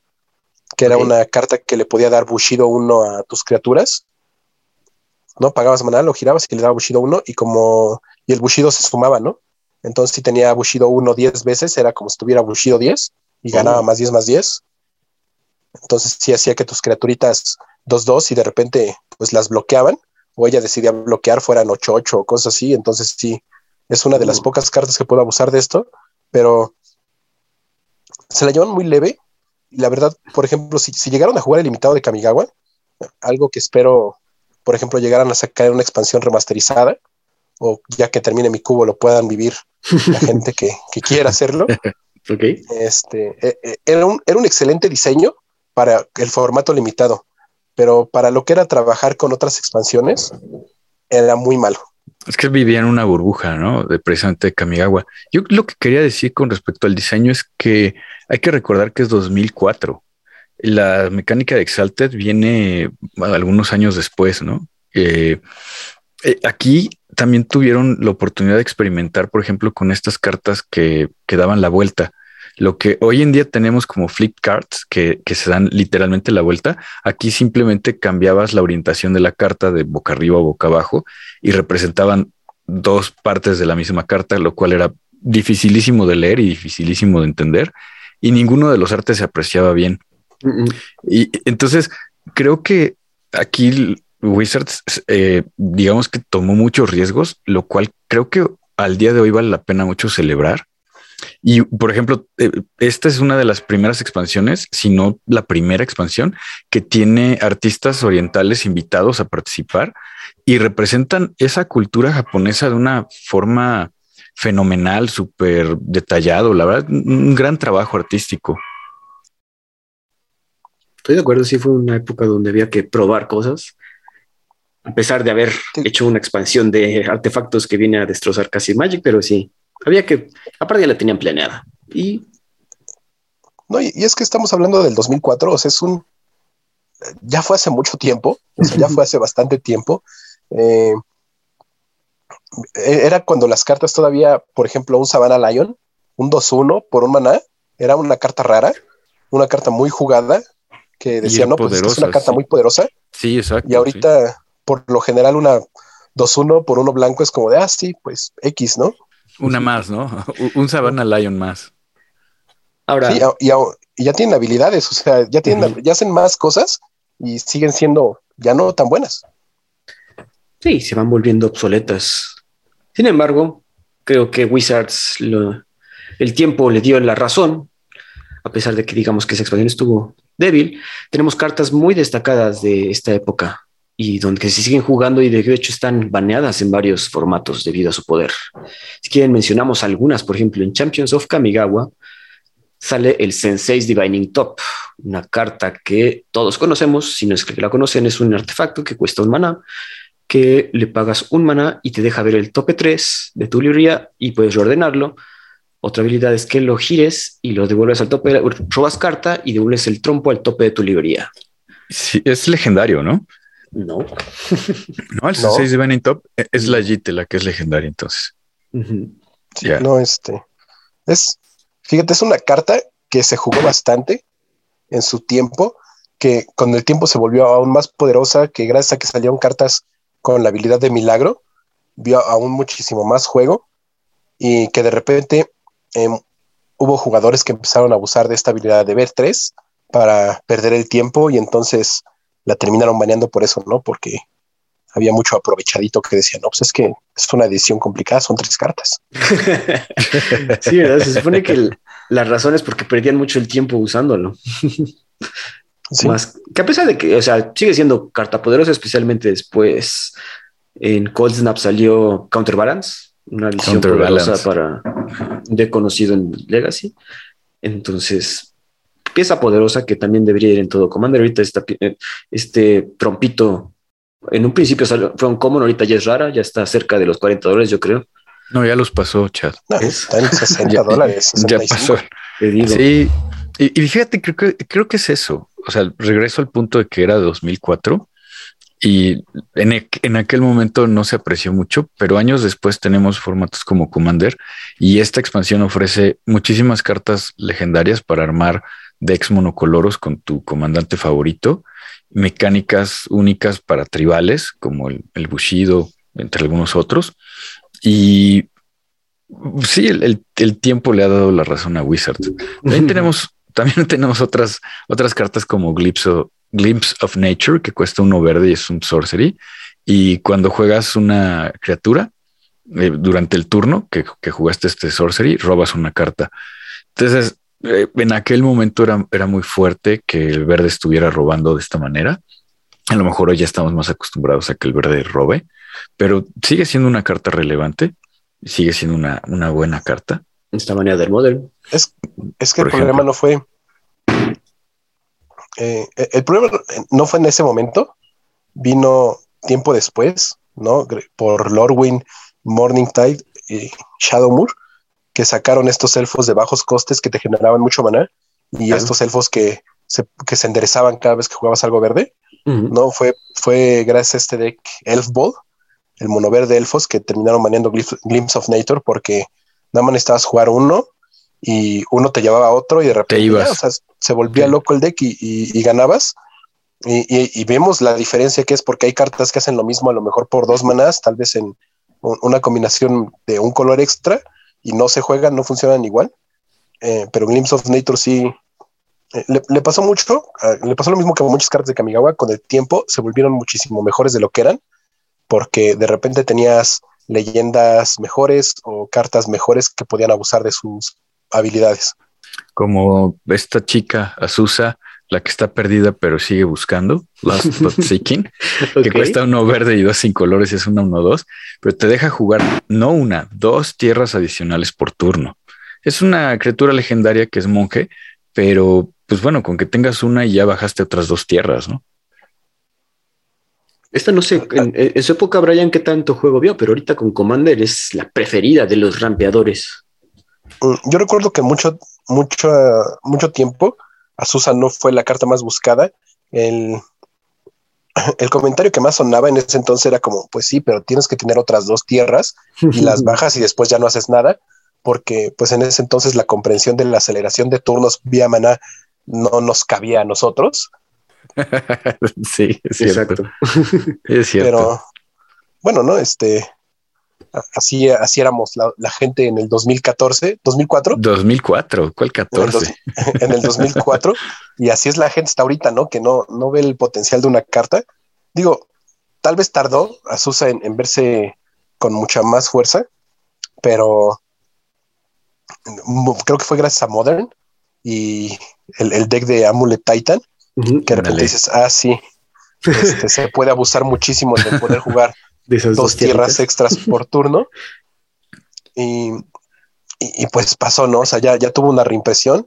que era una carta que le podía dar Bushido 1 a tus criaturas. ¿No? Pagabas maná, lo girabas y le daba Bushido 1 y como... Y el Bushido se sumaba, ¿no? Entonces si tenía Bushido 1 10 veces, era como si tuviera Bushido 10 y ganaba más 10 más 10. Entonces sí hacía que tus criaturitas 2-2 y de repente pues las bloqueaban o ella decidía bloquear fueran 8-8 o cosas así. Entonces sí, es una de las pocas cartas que puedo abusar de esto, pero se la llevan muy leve. Y la verdad, por ejemplo, si, llegaron a jugar el limitado de Kamigawa, algo que espero, por ejemplo, llegaran a sacar una expansión remasterizada, o ya que termine mi cubo lo puedan vivir la gente que, quiera hacerlo. Okay. Este, e, e, era, un, era un excelente diseño, para el formato limitado, pero para lo que era trabajar con otras expansiones, era muy malo. Es que vivía en una burbuja, ¿no? De precisamente Kamigawa. Yo lo que quería decir con respecto al diseño es que hay que recordar que es 2004. La mecánica de Exalted viene algunos años después, ¿no? Eh, eh, aquí también tuvieron la oportunidad de experimentar, por ejemplo, con estas cartas que, que daban la vuelta. Lo que hoy en día tenemos como flip cards que, se dan literalmente la vuelta, aquí simplemente cambiabas la orientación de la carta de boca arriba o boca abajo y representaban dos partes de la misma carta, lo cual era dificilísimo de leer y dificilísimo de entender y ninguno de los artes se apreciaba bien. Y entonces creo que aquí Wizards, eh, digamos que tomó muchos riesgos, lo cual creo que al día de hoy vale la pena mucho celebrar y por ejemplo, eh, esta es una de las primeras expansiones, si no la primera expansión, que tiene artistas orientales invitados a participar y representan esa cultura japonesa de una forma fenomenal, súper detallado, la verdad, un gran trabajo artístico. Estoy de acuerdo, sí fue una época donde había que probar cosas, a pesar de haber hecho una expansión de artefactos que viene a destrozar casi Magic, pero sí, había que, aparte ya la tenían planeada. Y. No, y, es que estamos hablando del 2004, o sea, es un. Ya fue hace mucho tiempo, o sea, ya fue hace bastante tiempo. Eh, e, era cuando las cartas todavía, por ejemplo, un Savannah Lion, un 2-1 por un maná, era una carta rara, una carta muy jugada, que decía, no, pues es una carta muy poderosa. Sí, exacto. Y ahorita, por lo general, una 2-1 por uno blanco es como de, ah, sí, pues X, ¿no? Una más, ¿no? Un Savannah Lion más. Ahora. Sí, y, ya tienen habilidades, o sea, ya tienen, ya hacen más cosas y siguen siendo ya no tan buenas. Sí, se van volviendo obsoletas. Sin embargo, creo que Wizards el tiempo le dio la razón, a pesar de que digamos que esa expansión estuvo débil. Tenemos cartas muy destacadas de esta época y donde se siguen jugando y de hecho están baneadas en varios formatos debido a su poder. Si quieren, mencionamos algunas, por ejemplo, en Champions of Kamigawa sale el Sensei's Divining Top, una carta que todos conocemos, si no es que la conocen, es un artefacto que cuesta un mana, que le pagas un mana y te deja ver el tope 3 de tu librería y puedes reordenarlo Otra habilidad es que lo gires y lo devuelves al tope, robas carta y devuelves el trompo al tope de tu librería. Sí, es legendario, ¿no? No. no, el 6 de Benin Top es la Jite la que es legendaria, entonces. No, este. Es, fíjate, es una carta que se jugó bastante en su tiempo, que con el tiempo se volvió aún más poderosa, que gracias a que salieron cartas con la habilidad de milagro, vio aún muchísimo más juego y que de repente em, hubo jugadores que empezaron a abusar de esta habilidad de ver tres para perder el tiempo y entonces la terminaron baneando por eso, ¿no? Porque había mucho aprovechadito que decía, no, pues es que es una edición complicada, son tres cartas. sí, ¿verdad? Se supone que la razón es porque perdían mucho el tiempo usándolo. Más que a pesar de que, o sea, sigue siendo carta poderosa, especialmente después en Cold Snap salió Counterbalance, una edición poderosa para de conocido en Legacy. Entonces, pieza poderosa que también debería ir en todo Commander. Ahorita eh, este trompito, en un principio fue un common, ahorita ya es rara, ya está cerca de los 40 dólares, yo creo. No, ya los pasó, Chad. está en 60 dólares. Ya pasó. Sí, y, y, fíjate, creo que, creo que es eso. O sea, regreso al punto de que era 2004 y en, en, aquel momento no se apreció mucho, pero años después tenemos formatos como Commander y esta expansión ofrece muchísimas cartas legendarias para armar decks monocoloros con tu comandante favorito, mecánicas únicas para tribales como el, el Bushido, entre algunos otros. Y sí, el, el, tiempo le ha dado la razón a Wizards. También tenemos, también tenemos otras, otras cartas como Glimpse of, Glimpse of Nature, que cuesta uno verde y es un sorcery. Y cuando juegas una criatura, eh, durante el turno que, que, jugaste este sorcery, robas una carta. Entonces, eh, en aquel momento era, era muy fuerte que el verde estuviera robando de esta manera. A lo mejor hoy ya estamos más acostumbrados a que el verde robe, pero sigue siendo una carta relevante, sigue siendo una, una buena carta. Esta manera del modelo. Es, es que el problema no fue. Eh, el problema no fue en ese momento, vino tiempo después, ¿no? Por Lorwyn, Morningtide y Shadowmoor que sacaron estos elfos de bajos costes que te generaban mucho maná y estos elfos que se, que se enderezaban cada vez que jugabas algo verde. No fue, fue gracias a este deck Elf Ball, el mono verde elfos que terminaron maneando Glimpse of Nature porque nada más necesitabas jugar uno y uno te llevaba a otro y de repente se volvía loco el deck y, ganabas. Y, y, vemos la diferencia que es porque hay cartas que hacen lo mismo a lo mejor por dos manás, tal vez en una combinación de un color extra y no se juegan, no funcionan igual. Eh, pero Glimpse of Nature sí eh, le, pasó mucho, le pasó lo mismo que muchas cartas de Kamigawa, con el tiempo se volvieron muchísimo mejores de lo que eran, porque de repente tenías leyendas mejores o cartas mejores que podían abusar de sus habilidades. Como esta chica, Azusa, la que está perdida pero sigue buscando, Last But Seeking, que cuesta uno verde y dos sin colores es una uno dos, pero te deja jugar no una, dos tierras adicionales por turno. Es una criatura legendaria que es monje, pero pues bueno, con que tengas una y ya bajaste otras dos tierras, ¿no? Esta no sé, en, su época Brian qué tanto juego vio, pero ahorita con Commander es la preferida de los rampeadores. Mm, yo recuerdo que mucho, mucho, mucho tiempo Azusa no fue la carta más buscada. El, el comentario que más sonaba en ese entonces era como, pues sí, pero tienes que tener otras dos tierras y las bajas y después ya no haces nada, porque pues en ese entonces la comprensión de la aceleración de turnos vía maná no nos cabía a nosotros. sí, es cierto. es cierto. Pero bueno, ¿no? Este, así, así éramos la, gente en el 2014, 2004. 2004, ¿cuál 14? En el, 2004. y así es la gente hasta ahorita, ¿no? Que no, no ve el potencial de una carta. Digo, tal vez tardó a Susa en, verse con mucha más fuerza, pero creo que fue gracias a Modern y el, deck de Amulet Titan, que de repente dices, ah, sí, este, se puede abusar muchísimo de poder jugar dos, tierras extras por turno. Y, pues pasó, ¿no? O sea, ya, ya tuvo una reimpresión,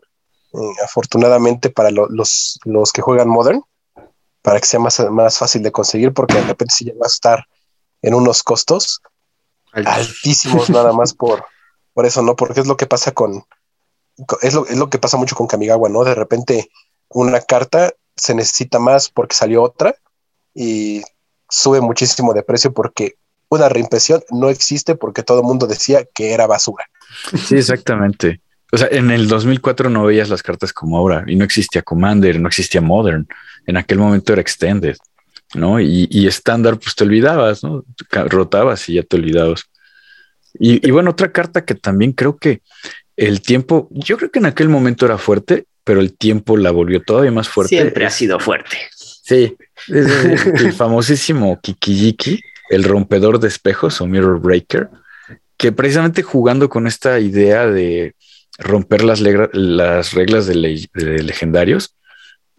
eh, afortunadamente para los, los que juegan Modern, para que sea más, más fácil de conseguir, porque de repente si llega a estar en unos costos altísimos nada más por, por eso, ¿no? Porque es lo que pasa con, es lo, es lo que pasa mucho con Kamigawa, ¿no? De repente una carta se necesita más porque salió otra y sube muchísimo de precio porque una reimpresión no existe porque todo el mundo decía que era basura. Sí, exactamente. O sea, en el 2004 no veías las cartas como ahora y no existía Commander, no existía Modern. En aquel momento era Extended, ¿no? Y, estándar, pues te olvidabas, ¿no? Rotabas y ya te olvidabas. Y, y, bueno, otra carta que también creo que el tiempo, yo creo que en aquel momento era fuerte, pero el tiempo la volvió todavía más fuerte. Siempre ha sido fuerte. Sí, el famosísimo Kikijiki, el rompedor de espejos o Mirror Breaker, que precisamente jugando con esta idea de romper las, las reglas de, legendarios,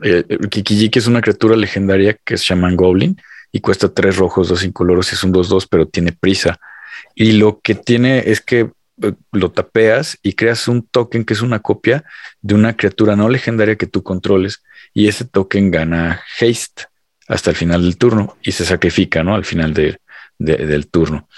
eh, Kikijiki es una criatura legendaria que es Shaman Goblin y cuesta tres rojos, dos incoloros, es un 2-2, pero tiene prisa. Y lo que tiene es que lo tapeas y creas un token que es una copia de una criatura no legendaria que tú controles y ese token gana haste hasta el final del turno y se sacrifica, ¿no? Al final del turno.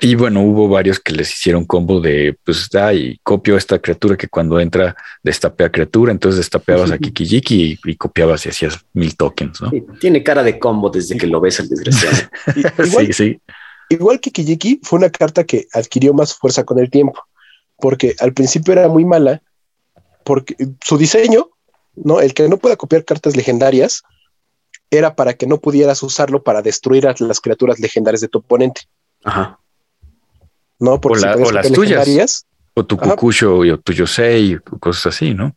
Y bueno, hubo varios que les hicieron combo de, pues, da y copio esta criatura que cuando entra destapea criatura, entonces destapeabas a Kikijiki y, copiabas y hacías mil tokens, ¿no? tiene cara de combo desde que lo ves al desgraciado. sí, sí. Igual que Kijiki fue una carta que adquirió más fuerza con el tiempo, porque al principio era muy mala, porque su diseño, ¿no? El que no pueda copiar cartas legendarias era para que no pudieras usarlo para destruir a las criaturas legendarias de tu oponente. Ajá. No, porque o, las tuyas. O tu Kukusho o tu Yosei, cosas así, ¿no?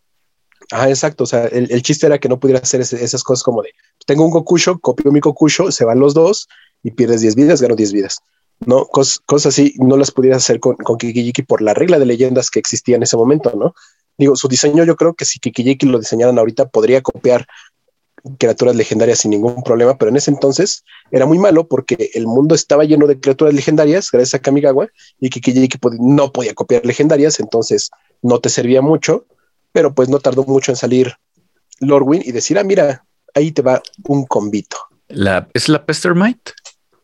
Ah, exacto. O sea, el, chiste era que no pudiera hacer esas cosas como de tengo un Gokusho, copio mi Gokusho, se van los dos y pierdes 10 vidas, gano 10 vidas. ¿no? cosas así no las pudieras hacer con, con Kikijiki por la regla de leyendas que existía en ese momento, ¿no? Digo, su diseño yo creo que si Kikijiki lo diseñaran ahorita podría copiar criaturas legendarias sin ningún problema, pero en ese entonces era muy malo porque el mundo estaba lleno de criaturas legendarias gracias a Kamigawa y Kikijiki no podía copiar legendarias, entonces no te servía mucho, pero pues no tardó mucho en salir Lordwin y decir, ah, mira, ahí te va un convito. ¿Es la Pestermite?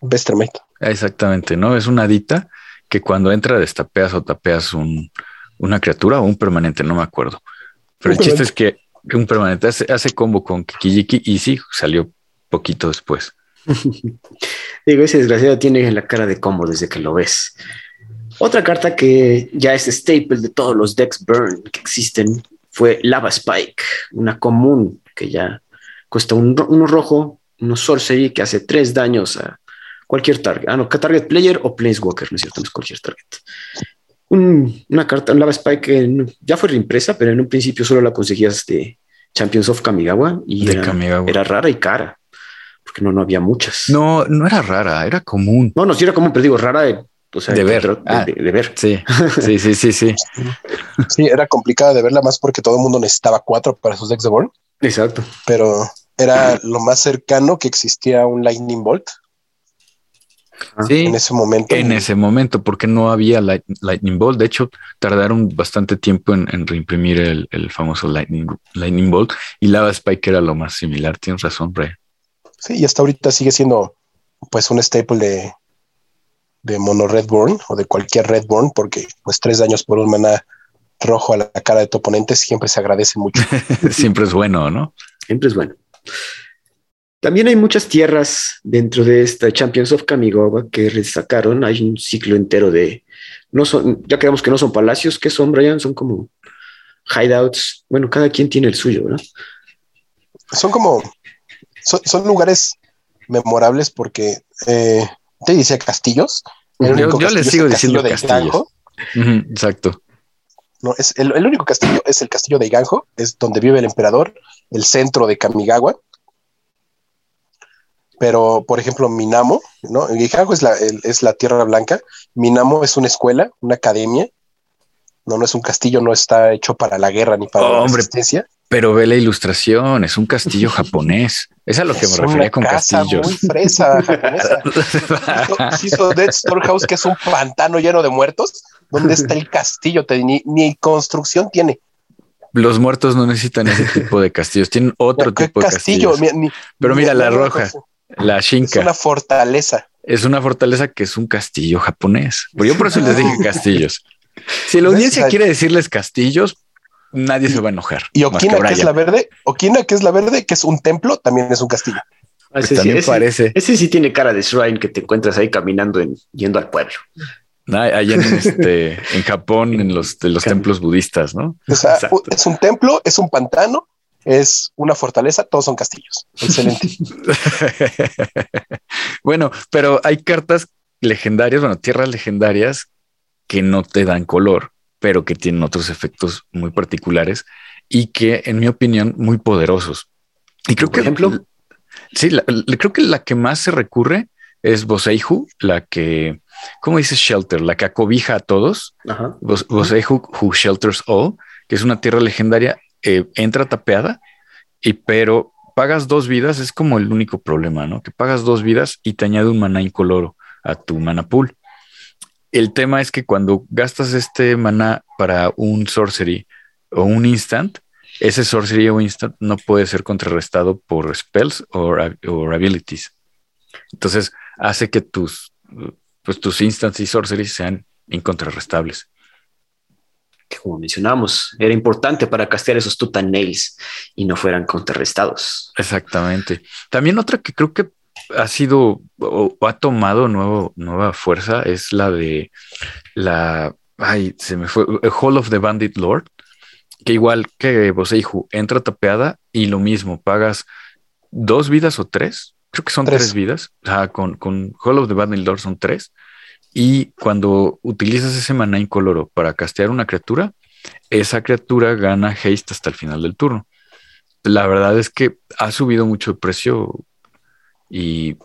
Pestermite. Exactamente, ¿no? Es una adita que cuando entra destapeas o tapeas un, una criatura o un permanente, no me acuerdo. Pero el chiste es que un permanente hace, hace combo con Kikijiki y sí, salió poquito después. Digo, ese desgraciado tiene la cara de combo desde que lo ves. Otra carta que ya es staple de todos los decks burn que existen fue Lava Spike, una común que ya cuesta un, uno rojo, uno sorcery que hace tres daños a cualquier target. Ah, no, target player o planeswalker, no es cierto, no es cualquier target. una carta, un Lava Spike que ya fue reimpresa, pero en un principio solo la conseguías de Champions of Kamigawa y era, rara y cara, porque no, no había muchas. No, no era rara, era común. No, no, sí era común, pero digo, rara de, de ver. Ah, de, ver. Sí, sí, sí, sí, sí. sí, era complicada de verla más porque todo el mundo necesitaba cuatro para sus decks de Born. Exacto. Pero era lo más cercano que existía un Lightning Bolt. Sí, en ese momento. En ese momento, porque no había Lightning Bolt. De hecho, tardaron bastante tiempo en, reimprimir el, famoso Lightning, Lightning Bolt y Lava Spike era lo más similar. Tienes razón, Ray. Sí, y hasta ahorita sigue siendo pues un staple de, de mono Redborn o de cualquier Redborn, porque pues tres daños por un mana rojo a la cara de tu oponente siempre se agradece mucho. siempre es bueno, ¿no? Siempre es bueno. También hay muchas tierras dentro de esta Champions of Kamigawa que destacaron. Hay un ciclo entero de. No son, ya creemos que no son palacios, ¿qué son, Brian? Son como hideouts. Bueno, cada quien tiene el suyo, ¿verdad? Son como. Son, lugares memorables porque eh, te dice castillos. yo, les sigo diciendo castillos. exacto. No, es el, el, único castillo es el castillo de Iganjo, es donde vive el emperador, el centro de Kamigawa pero por ejemplo Minamo, ¿no? Giganjo es la, es la Tierra Blanca, Minamo es una escuela, una academia, no, no es un castillo, no está hecho para la guerra ni para la resistencia. Pero ve la ilustración, es un castillo japonés. Es a lo que me refería con casa castillos. Muy fresa japonesa. hizo Dead Storehouse, que es un pantano lleno de muertos. ¿Dónde está el castillo? Ni, construcción tiene. Los muertos no necesitan ese tipo de castillos, tienen otro tipo de castillos. Pero mira, la roja. La Shinka. Es una fortaleza. Es una fortaleza que es un castillo japonés. Yo por eso les dije castillos. Si la audiencia quiere decirles castillos, nadie se va a enojar. Y Okina, que, es la verde, Okina, que es la verde, que es un templo, también es un castillo. Ah, ese, sí, parece. ese sí tiene cara de shrine que te encuentras ahí caminando en, yendo al pueblo. allá en, este, en Japón, en los, de los templos budistas, ¿no? O sea, es un templo, es un pantano, es una fortaleza, todos son castillos. Excelente. bueno, pero hay cartas legendarias, bueno, tierras legendarias que no te dan color, pero que tienen otros efectos muy particulares y que, en mi opinión, muy poderosos. Y creo que, ejemplo, sí, creo que la que más se recurre es Boseihu, la que, ¿cómo dice Shelter? La que acobija a todos. Boseihu, who shelters all, que es una tierra legendaria, eh, entra tapeada, y pero pagas dos vidas, es como el único problema, ¿no? Que pagas dos vidas y te añade un maná incoloro a tu mana pool. El tema es que cuando gastas este maná para un sorcery o un instant, ese sorcery o instant no puede ser contrarrestado por spells o abilities. Entonces hace que tus, pues, tus instants y sorceries sean incontrarrestables. Que como mencionamos, era importante para castear esos tutan nails y no fueran contrarrestados. Exactamente. También otra que creo que ha sido o, ha tomado nuevo, nueva fuerza es la de la. Ay, se me fue. Hall of the Bandit Lord. Que igual que Boseihu entra tapeada y lo mismo, pagas dos vidas o tres. Creo que son tres, vidas. con, con Hall of the Bandit Lord son tres. Y cuando utilizas ese maná incoloro para castear una criatura, esa criatura gana haste hasta el final del turno. La verdad es que ha subido mucho el precio y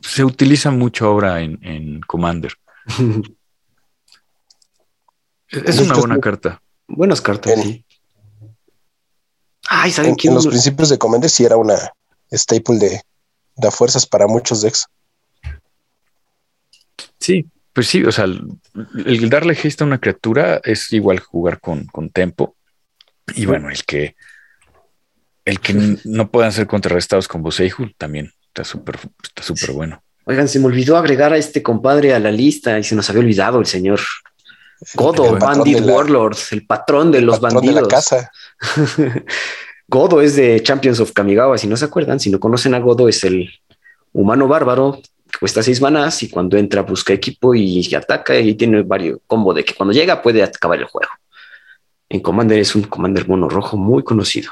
se utiliza mucho ahora en, Commander. es una buena carta. Buenas cartas. En, Ay, ¿saben en, los principios de Commander sí era una staple de, de fuerzas para muchos decks. Sí, pues sí, o sea, el, darle gesta a una criatura es igual jugar con, con tempo. Y bueno, el que el que no puedan ser contrarrestados con Boseiju también Está súper está súper bueno. Oigan, se me olvidó agregar a este compadre a la lista y se nos había olvidado el señor Godo, Bandit Warlord, el patrón de los bandidos. De la casa. Godo es de Champions of Kamigawa, si no se acuerdan, si no conocen a Godo, es el humano bárbaro cuesta seis manas y cuando entra busca equipo y ataca y tiene varios combo de que cuando llega puede acabar el juego. En Commander es un Commander mono rojo muy conocido.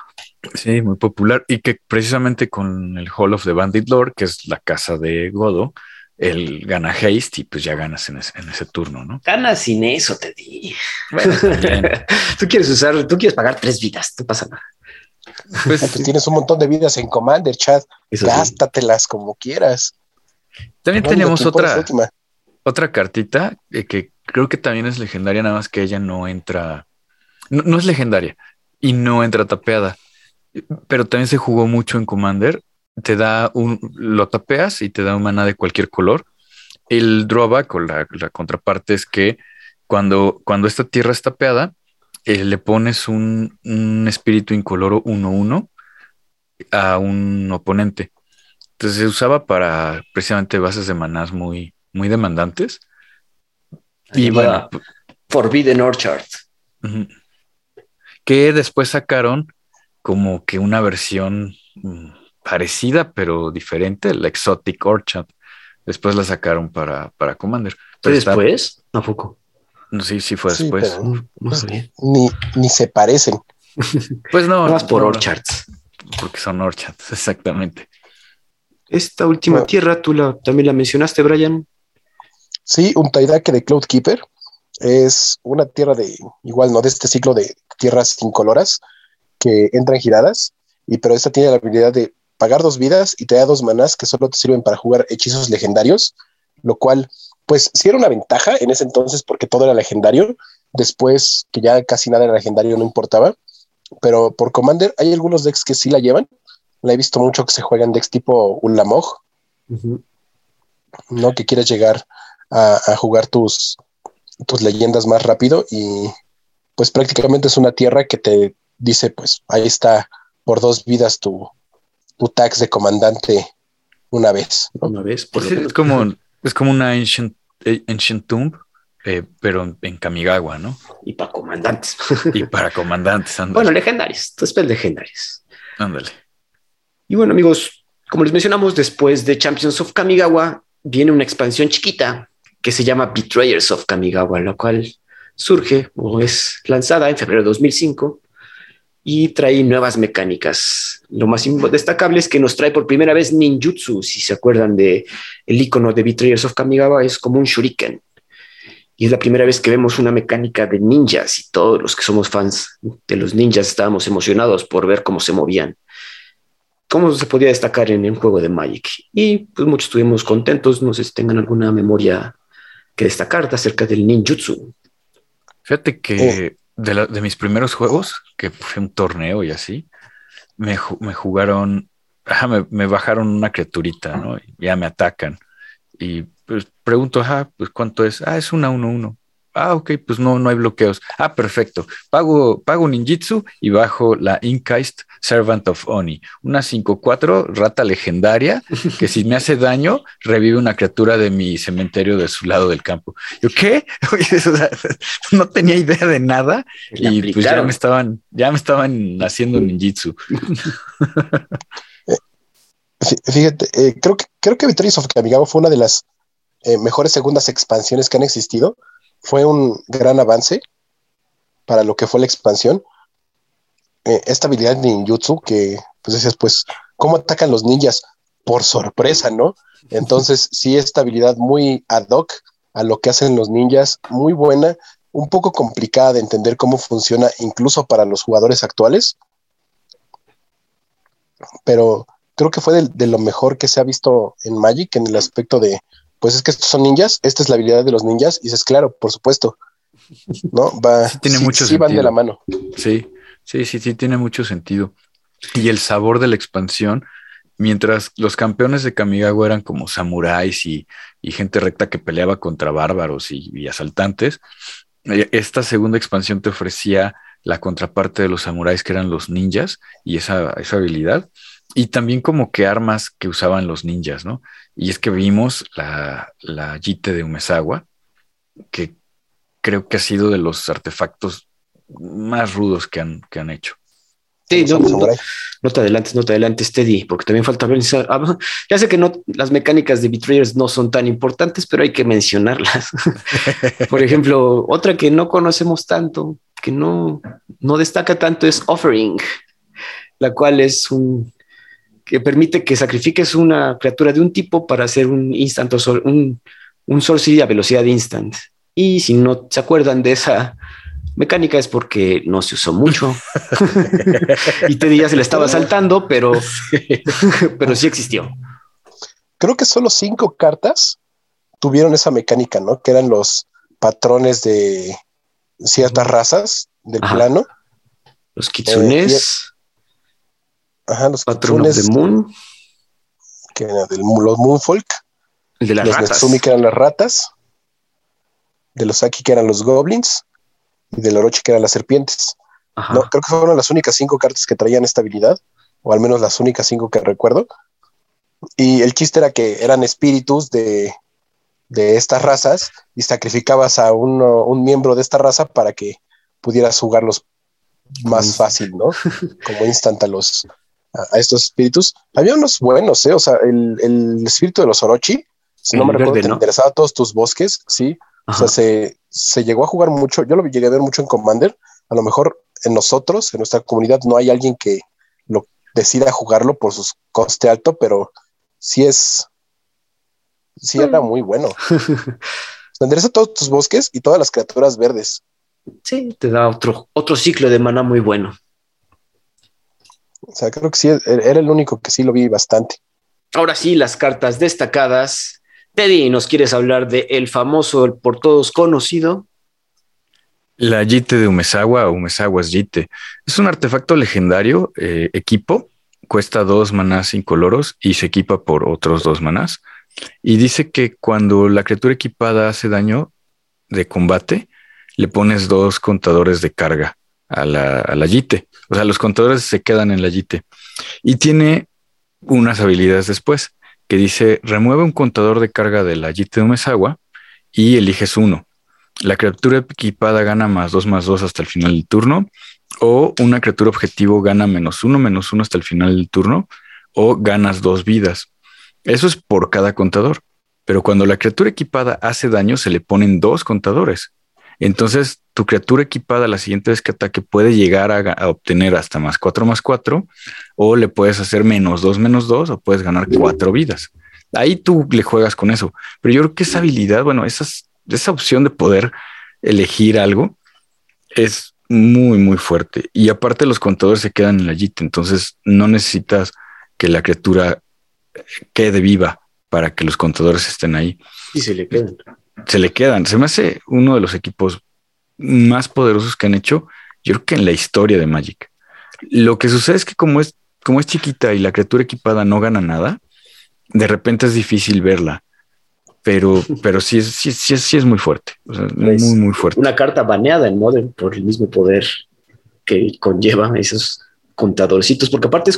Sí, muy popular y que precisamente con el Hall of the Bandit Lord, que es la casa de Godo, él gana haste y pues ya ganas en ese, turno, ¿no? Ganas sin eso, te di. tú quieres usar, tú quieres pagar tres vidas, no pasa nada. Pues, pues tienes un montón de vidas en Commander, Chad. Gástatelas como quieras. También tenemos otra, otra cartita eh, que creo que también es legendaria, nada más que ella no entra, no es legendaria y no entra tapeada pero también se jugó mucho en Commander. Te da un, lo tapeas y te da un mana de cualquier color. El drawback o la, contraparte es que cuando, cuando esta tierra está tapeada, eh, le pones un, espíritu incoloro 1-1 a un oponente. Entonces se usaba para precisamente bases de manás muy, muy demandantes. Y bueno, Forbidden Orchard. Que después sacaron como que una versión mm, parecida pero diferente, la Exotic Orchard. Después la sacaron para, para Commander. ¿Fue después? Tampoco. No, sí, sí fue después. Pues, ni, ni se parecen. pues no. Más por Orchards. Porque son Orchards, exactamente. Esta última tierra, tú la, también la mencionaste, Brian. Sí, un Taidake de Cloudkeeper. Es una tierra de, igual no de este ciclo de tierras incoloras, que entran giradas, y pero esta tiene la habilidad de pagar dos vidas y te da dos manás que solo te sirven para jugar hechizos legendarios, lo cual, pues sí era una ventaja en ese entonces porque todo era legendario, después que ya casi nada era legendario no importaba, pero por Commander hay algunos decks que sí la llevan, la he visto mucho que se juegan decks tipo Ulamog, ¿no? Que quieres llegar a, a, jugar tus, tus leyendas más rápido y pues prácticamente es una tierra que te dice, pues ahí está por dos vidas tu, tu tax de comandante una vez. Una vez, por es, como, es como una ancient, ancient tomb eh, pero en Kamigawa, ¿no? Y para comandantes. Y para comandantes, ándale. bueno, legendarios, spell legendarios. ándale. Y bueno, amigos, como les mencionamos, después de Champions of Kamigawa viene una expansión chiquita que se llama Betrayers of Kamigawa, la cual surge o es lanzada en febrero de 2005 y trae nuevas mecánicas. Lo más destacable es que nos trae por primera vez ninjutsu, si se acuerdan de el icono de Betrayers of Kamigawa, es como un shuriken. Y es la primera vez que vemos una mecánica de ninjas y todos los que somos fans de los ninjas estábamos emocionados por ver cómo se movían. Cómo se podía destacar en un juego de Magic. Y pues muchos estuvimos contentos, no sé si tengan alguna memoria que destacar acerca del ninjutsu. Fíjate que de, la- de mis primeros juegos, que fue un torneo y así, me, ju- me jugaron, ajá, me, me bajaron una criaturita, ¿no? Y ya me atacan. Y pues pregunto, ajá, pues cuánto es. Ah, es una 1-1. Ah, ok, pues no, no hay bloqueos. Ah, perfecto. Pago, pago ninjitsu y bajo la Inkaist Servant of Oni. Una 5-4 rata legendaria que si me hace daño, revive una criatura de mi cementerio de su lado del campo. Yo, ¿qué? No tenía idea de nada y pues ya me estaban, ya me estaban haciendo ninjitsu. Fí- Fíjate, eh, creo que creo que Victorious of Kamigawa fue una de las eh, mejores segundas expansiones que han existido. Fue un gran avance para lo que fue la expansión. Eh, esta habilidad de ninjutsu que, pues decías, pues, ¿cómo atacan los ninjas? Por sorpresa, ¿no? Entonces, sí, esta habilidad muy ad hoc a lo que hacen los ninjas, muy buena, un poco complicada de entender cómo funciona incluso para los jugadores actuales, pero creo que fue de, de lo mejor que se ha visto en Magic en el aspecto de, pues es que estos son ninjas, esta es la habilidad de los ninjas, y dices, claro, por supuesto, ¿no? Va, Sí tiene mucho sí van de sentido. la mano. Sí, sí, sí, sí, tiene mucho sentido. Y el sabor de la expansión, mientras los campeones de Kamigawa eran como samuráis y, y gente recta que peleaba contra bárbaros y, y asaltantes, eh, esta segunda expansión te ofrecía la contraparte de los samuráis que eran los ninjas y esa, esa habilidad. Y también como que armas que usaban los ninjas, ¿no? Y es que vimos la, la Jite de Umezawa, que creo que ha sido de los artefactos más rudos que han, que han hecho. Sí, no, no, te adelantes, no te adelantes, Teddy, porque también falta ver. ah, Ya sé que no, las mecánicas de Betrayers no son tan importantes, pero hay que mencionarlas. Por ejemplo, otra que no conocemos tanto, que no, no destaca tanto es Offering, la cual es un que permite que sacrifiques una criatura de un tipo para hacer un instant o sol- un, un sorcery a velocidad instant. Y si no se acuerdan de esa mecánica es porque no se usó mucho. y Teddy ya se le estaba saltando, pero, pero sí existió. Creo que solo cinco cartas tuvieron esa mecánica, ¿no? Que eran los patrones de ciertas razas del Ajá. plano. Los kitsunes, Ajá, los Patron of the kitsunes, Moon, que eran del, los Moonfolk, el de las los ratas. Netsumi, que eran las ratas, de los Aki, que eran los goblins, y del Orochi, que eran las serpientes. Ajá. No, creo que fueron las únicas cinco cartas que traían esta habilidad, o al menos las únicas cinco que recuerdo. Y el chiste era que eran espíritus de, de estas razas y sacrificabas a uno- un miembro de esta raza para que pudieras jugarlos más fácil, ¿no? Como instant a los a, a estos espíritus. Había unos buenos, ¿eh? O sea, el, el espíritu de los Orochi, si no El me recuerdo, verde, te ¿no? interesaba todos tus bosques, sí. O sea, se, se llegó a jugar mucho. Yo lo llegué a ver mucho en Commander. A lo mejor en nosotros, en nuestra comunidad, no hay alguien que lo decida jugarlo por su coste alto, pero sí es. Sí era muy bueno. Se endereza todos tus bosques y todas las criaturas verdes. Sí, te da otro, otro ciclo de maná muy bueno. O sea, creo que sí, er- era el único que sí lo vi bastante. Ahora sí, las cartas destacadas. Teddy, ¿nos quieres hablar de el famoso, el por todos conocido? La Jite de Umezawa o Umezawa's Jite es un artefacto legendario, eh, equipo, cuesta dos manás incoloros y se equipa por otros dos manás. Y dice que cuando la criatura equipada hace daño de combate, le pones dos contadores de carga a la, a la Jite. O sea, los contadores se quedan en la Jite. Y tiene unas habilidades después que dice remueve un contador de carga de la Jite de Umezawa y eliges uno. la criatura equipada gana más 2 más 2 hasta el final del turno, o una criatura objetivo gana menos 1 menos 1 hasta el final del turno, o ganas dos vidas. Eso es por cada contador. Pero cuando la criatura equipada hace daño, se le ponen dos contadores. Entonces, tu criatura equipada la siguiente vez que ataque puede llegar a, obtener hasta más 4 más 4, o le puedes hacer menos 2 menos 2, o puedes ganar 4 vidas. Ahí tú le juegas con eso. Pero yo creo que esa habilidad, bueno, esa opción de poder elegir algo es muy, muy fuerte. Y aparte los contadores se quedan en la JIT, entonces no necesitas que la criatura quede viva para que los contadores estén ahí. Y se le quedan. Se le quedan. Se me hace uno de los equipos más poderosos que han hecho, yo creo que en la historia de Magic. Lo que sucede es que como es, como es chiquita y la criatura equipada no gana nada, de repente es difícil verla. Pero, pero sí, es, sí, sí, sí es muy fuerte. muy, muy fuerte. Una carta baneada en Modern por el mismo poder que conlleva esos contadorcitos, porque aparte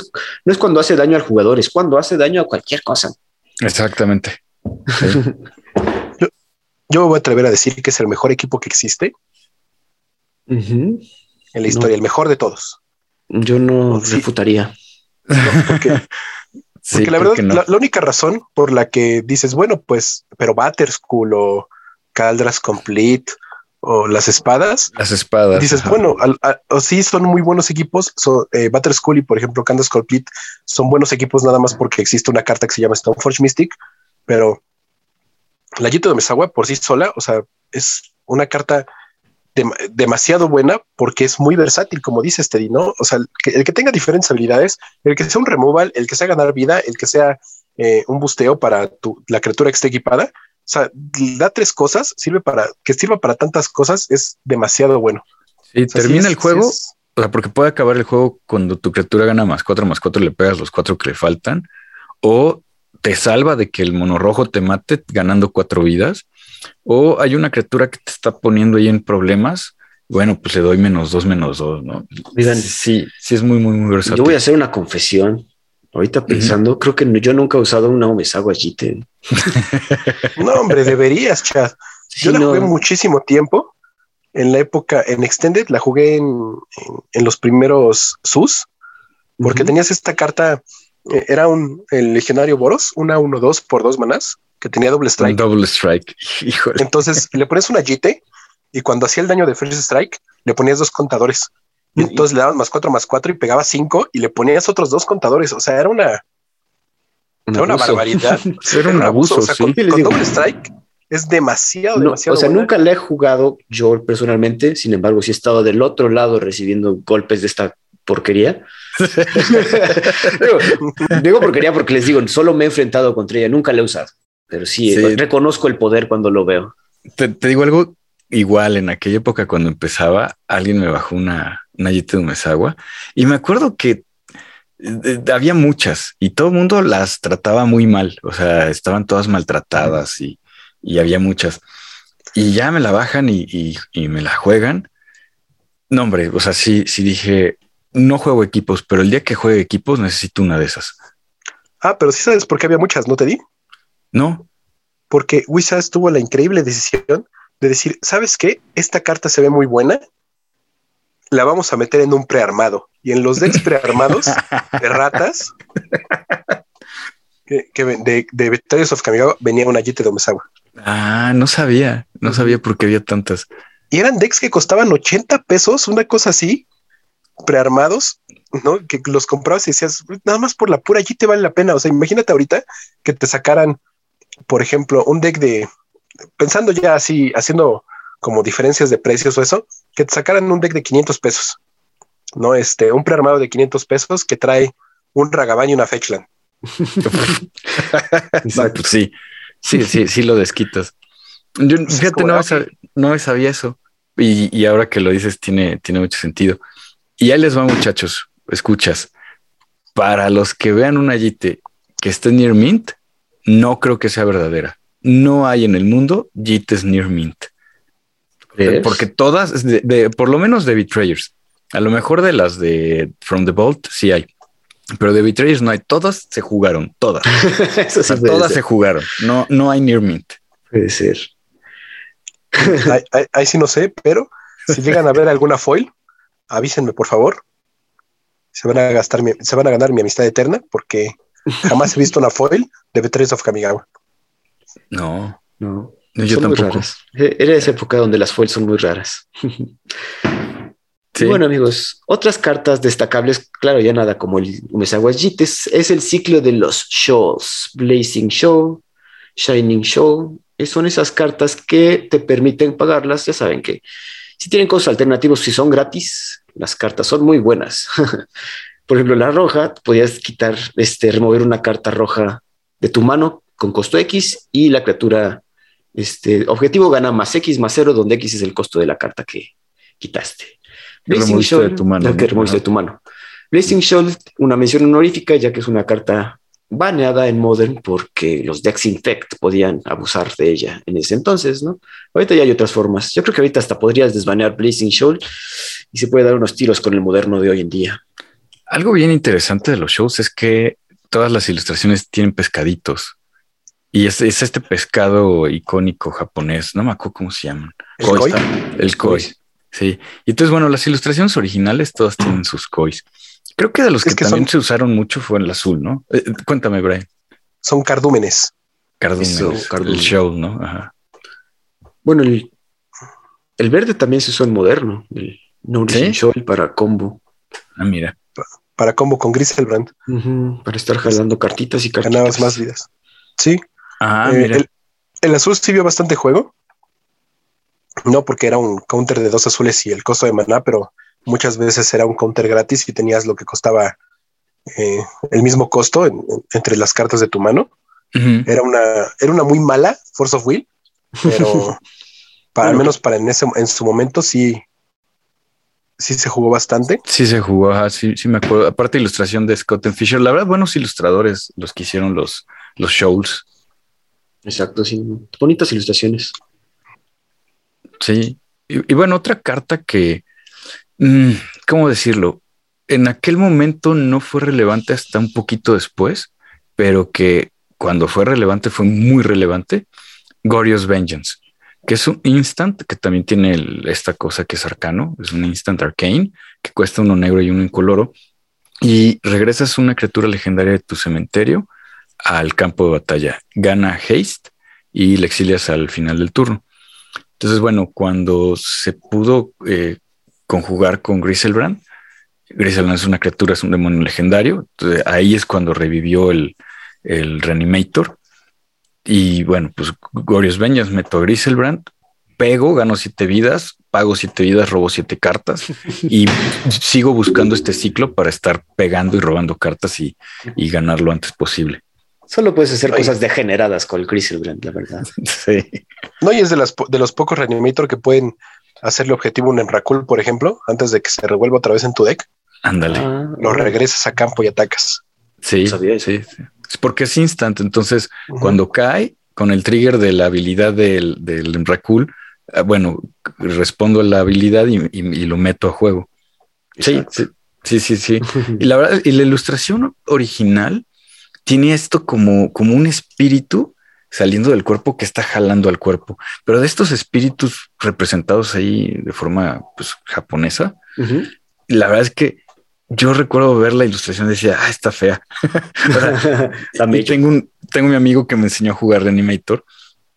no es cuando hace daño al jugador, es cuando hace daño a cualquier cosa. Exactamente. yo, me voy a atrever a decir que es el mejor equipo que existe en la historia, el mejor de todos. Yo no refutaría. porque, la verdad, la, única razón por la que dices, bueno, pues, pero School o Caldras Complete o las espadas. Las espadas. Dices, bueno, o sí son muy buenos equipos. So, eh, Battle School y por ejemplo Candace Complete son buenos equipos nada más porque existe una carta que se llama Stoneforge Mystic, pero la Yito de Mesagua por sí sola, o sea, es una carta demasiado buena porque es muy versátil, como dice Teddy, ¿no? O sea, el que, el que, tenga diferentes habilidades, el que sea un removal, el que sea ganar vida, el que sea eh, un busteo para tu, la criatura que esté equipada, o sea, da tres cosas, sirve para que sirva para tantas cosas, es demasiado bueno. Sí, termina el juego, o sea, porque puede acabar el juego cuando tu criatura gana más cuatro, más cuatro, le pegas los cuatro que le faltan, o te salva de que el mono rojo te mate ganando cuatro vidas, o hay una criatura que te está poniendo ahí en problemas. Bueno, pues le doy menos dos, menos dos, ¿no? sí, sí es muy, muy, muy versátil. Yo voy a hacer una confesión. Ahorita pensando, creo que yo nunca he usado una Omesawa GT. no, hombre, deberías, Chad. Yo la jugué muchísimo tiempo. En la época, en Extended, la jugué en, los primeros SUS, porque tenías esta carta, eh, era un el legionario Boros, una 1-2 por dos manás, que tenía doble strike. Doble strike. Entonces le pones una GT y cuando hacía el daño de First Strike, le ponías dos contadores. Y entonces le dabas más cuatro, más cuatro y pegaba cinco y le ponías otros dos contadores. O sea, era una, era una barbaridad. era un abuso. O sea, con, doble strike es demasiado, demasiado. O sea, nunca le he jugado yo personalmente. Sin embargo, sí he estado del otro lado recibiendo golpes de esta porquería. digo, porquería porque les digo, solo me he enfrentado contra ella, nunca la he usado. Pero sí, reconozco el poder cuando lo veo. Te, digo algo igual, en aquella época cuando empezaba, alguien me bajó una, una de Mesagua y me acuerdo que eh, había muchas y todo el mundo las trataba muy mal. O sea, estaban todas maltratadas y, había muchas. Y ya me la bajan y, me la juegan. No, hombre, o sea, sí, sí dije, no juego equipos, pero el día que juegue equipos necesito una de esas. Ah, pero sí sabes por qué había muchas, ¿no te di? No. Porque Wizards tuvo la increíble decisión de decir, ¿sabes qué? Esta carta se ve muy buena, la vamos a meter en un prearmado. Y en los decks prearmados de ratas, que, de, de Victorious of Kamigawa venía una Yete de Omesawa. Ah, no sabía, no sabía por qué había tantas. Y eran decks que costaban 80 pesos, una cosa así, prearmados, ¿no? Que los comprabas y decías, nada más por la pura allí te vale la pena. O sea, imagínate ahorita que te sacaran, por ejemplo, un deck de, pensando ya así, haciendo como diferencias de precios o eso, que te sacaran un deck de 500 pesos, ¿no? Este, un prearmado de 500 pesos que trae un Ragavan y una Fetchland. Exacto, sí, sí, sí, sí lo desquitas. Yo, fíjate, no, no sabía eso. Y, y, ahora que lo dices, tiene, tiene mucho sentido. Y ahí les va, muchachos, escuchas. Para los que vean una Yite que esté near mint, no creo que sea verdadera. No hay en el mundo Yites near mint. Porque todas, de, por lo menos de Betrayers, a lo mejor de las de From the Vault sí hay, pero de Betrayers no hay. Todas se jugaron, todas. todas se jugaron. No, no hay near mint. Puede ser. ahí, ahí- ahí sí no sé, pero si llegan a ver alguna foil, avísenme por favor. Se van a gastar mi- se van a ganar mi amistad eterna porque jamás he visto una foil de Betrayers of Kamigawa. No, No, no, yo son muy tampoco. raras. Eh, Era esa época donde las foils son muy raras. Sí. Bueno, amigos, otras cartas destacables, claro, ya nada como el Umezawa Jites, es el ciclo de los shows, Blazing Show, Shining Show, y son esas cartas que te permiten pagarlas, ya saben que si tienen costos alternativos, si son gratis, las cartas son muy buenas. Por ejemplo, la roja, podías quitar, este, remover una carta roja de tu mano con costo X y la criatura, este, objetivo gana más X más cero, donde X es el costo de la carta que quitaste. Que Blazing removiste de tu mano, la que removiste de tu mano. Blazing Shoal, una mención honorífica, ya que es una carta baneada en Modern porque los decks Infect podían abusar de ella en ese entonces, ¿no? Ahorita ya hay otras formas. Yo creo que ahorita hasta podrías desbanear Blazing Shoal y se puede dar unos tiros con el moderno de hoy en día. Algo bien interesante de los shows es que todas las ilustraciones tienen pescaditos. Y es, es este pescado icónico japonés, no me acuerdo cómo se llaman. ¿El Koi. El koi. Sí. Y entonces, bueno, las ilustraciones originales todas tienen sus kois. Creo que de los Es que, que también son- se usaron mucho fue el azul, ¿no? Eh, eh, cuéntame, Brian. Son cardúmenes. Cardúmenes, Eso, el show, ¿no? Ajá. Bueno, el, el verde también se usó en moderno, el Nourishing ¿Sí? Shoal para combo, Ah, mira. Para combo con Griselbrand, Ujú, para estar jalando cartitas y cartitas. ganabas más vidas. Sí, Ah, eh, mira. el, el azul sí vio bastante juego. No porque era un counter de dos azules y el costo de maná, pero muchas veces era un counter gratis y tenías lo que costaba eh, el mismo costo en- en- entre las cartas de tu mano. Era una, era una muy mala Force of Will, pero para al menos para en ese en su momento sí, sí se jugó bastante. Sí se jugó, ajá, sí, sí me acuerdo. Aparte ilustración de Scott and Fisher, la verdad, buenos ilustradores los que hicieron los, los shows. Exacto, sí. Bonitas ilustraciones. Sí. Y, y bueno, otra carta que, mm, ¿cómo decirlo? En aquel momento no fue relevante hasta un poquito después, pero que cuando fue relevante fue muy relevante. Glorious Vengeance, que es un instant que también tiene el- esta cosa que es arcano, es un instant arcane que cuesta uno negro y uno incoloro y regresas una criatura legendaria de tu cementerio al campo de batalla. Gana haste y le exilias al final del turno. Entonces, bueno, cuando se pudo eh, conjugar con Griselbrand, Griselbrand es una criatura, es un demonio legendario. Entonces, ahí es cuando revivió el, el Reanimator. Y bueno, pues Glorious Vengeance meto a Griselbrand, pego, gano siete vidas, pago siete vidas, robo siete cartas y sigo buscando este ciclo para estar pegando y robando cartas y, y ganar lo antes posible. Solo puedes hacer cosas degeneradas con el Griselbrand, la verdad. Sí. No, y es de, las, de los pocos reanimator que pueden hacerle objetivo un Emrakul, por ejemplo, antes de que se revuelva otra vez en tu deck, Ándale. Ah, lo regresas a campo y atacas. Sí, No sabía eso. sí, sí. Es porque es instant. Entonces, cuando cae con el trigger de la habilidad del, del Emrakul, ah, bueno, respondo a la habilidad y, y- y lo meto a juego. Sí, sí, sí, sí, sí. Y la verdad, y la ilustración original tiene esto como, como un espíritu saliendo del cuerpo que está jalando al cuerpo, pero de estos espíritus representados ahí de forma pues, japonesa, la verdad es que yo recuerdo ver la ilustración y decía, ah, está fea. Está y tengo un, tengo mi amigo que me enseñó a jugar Reanimator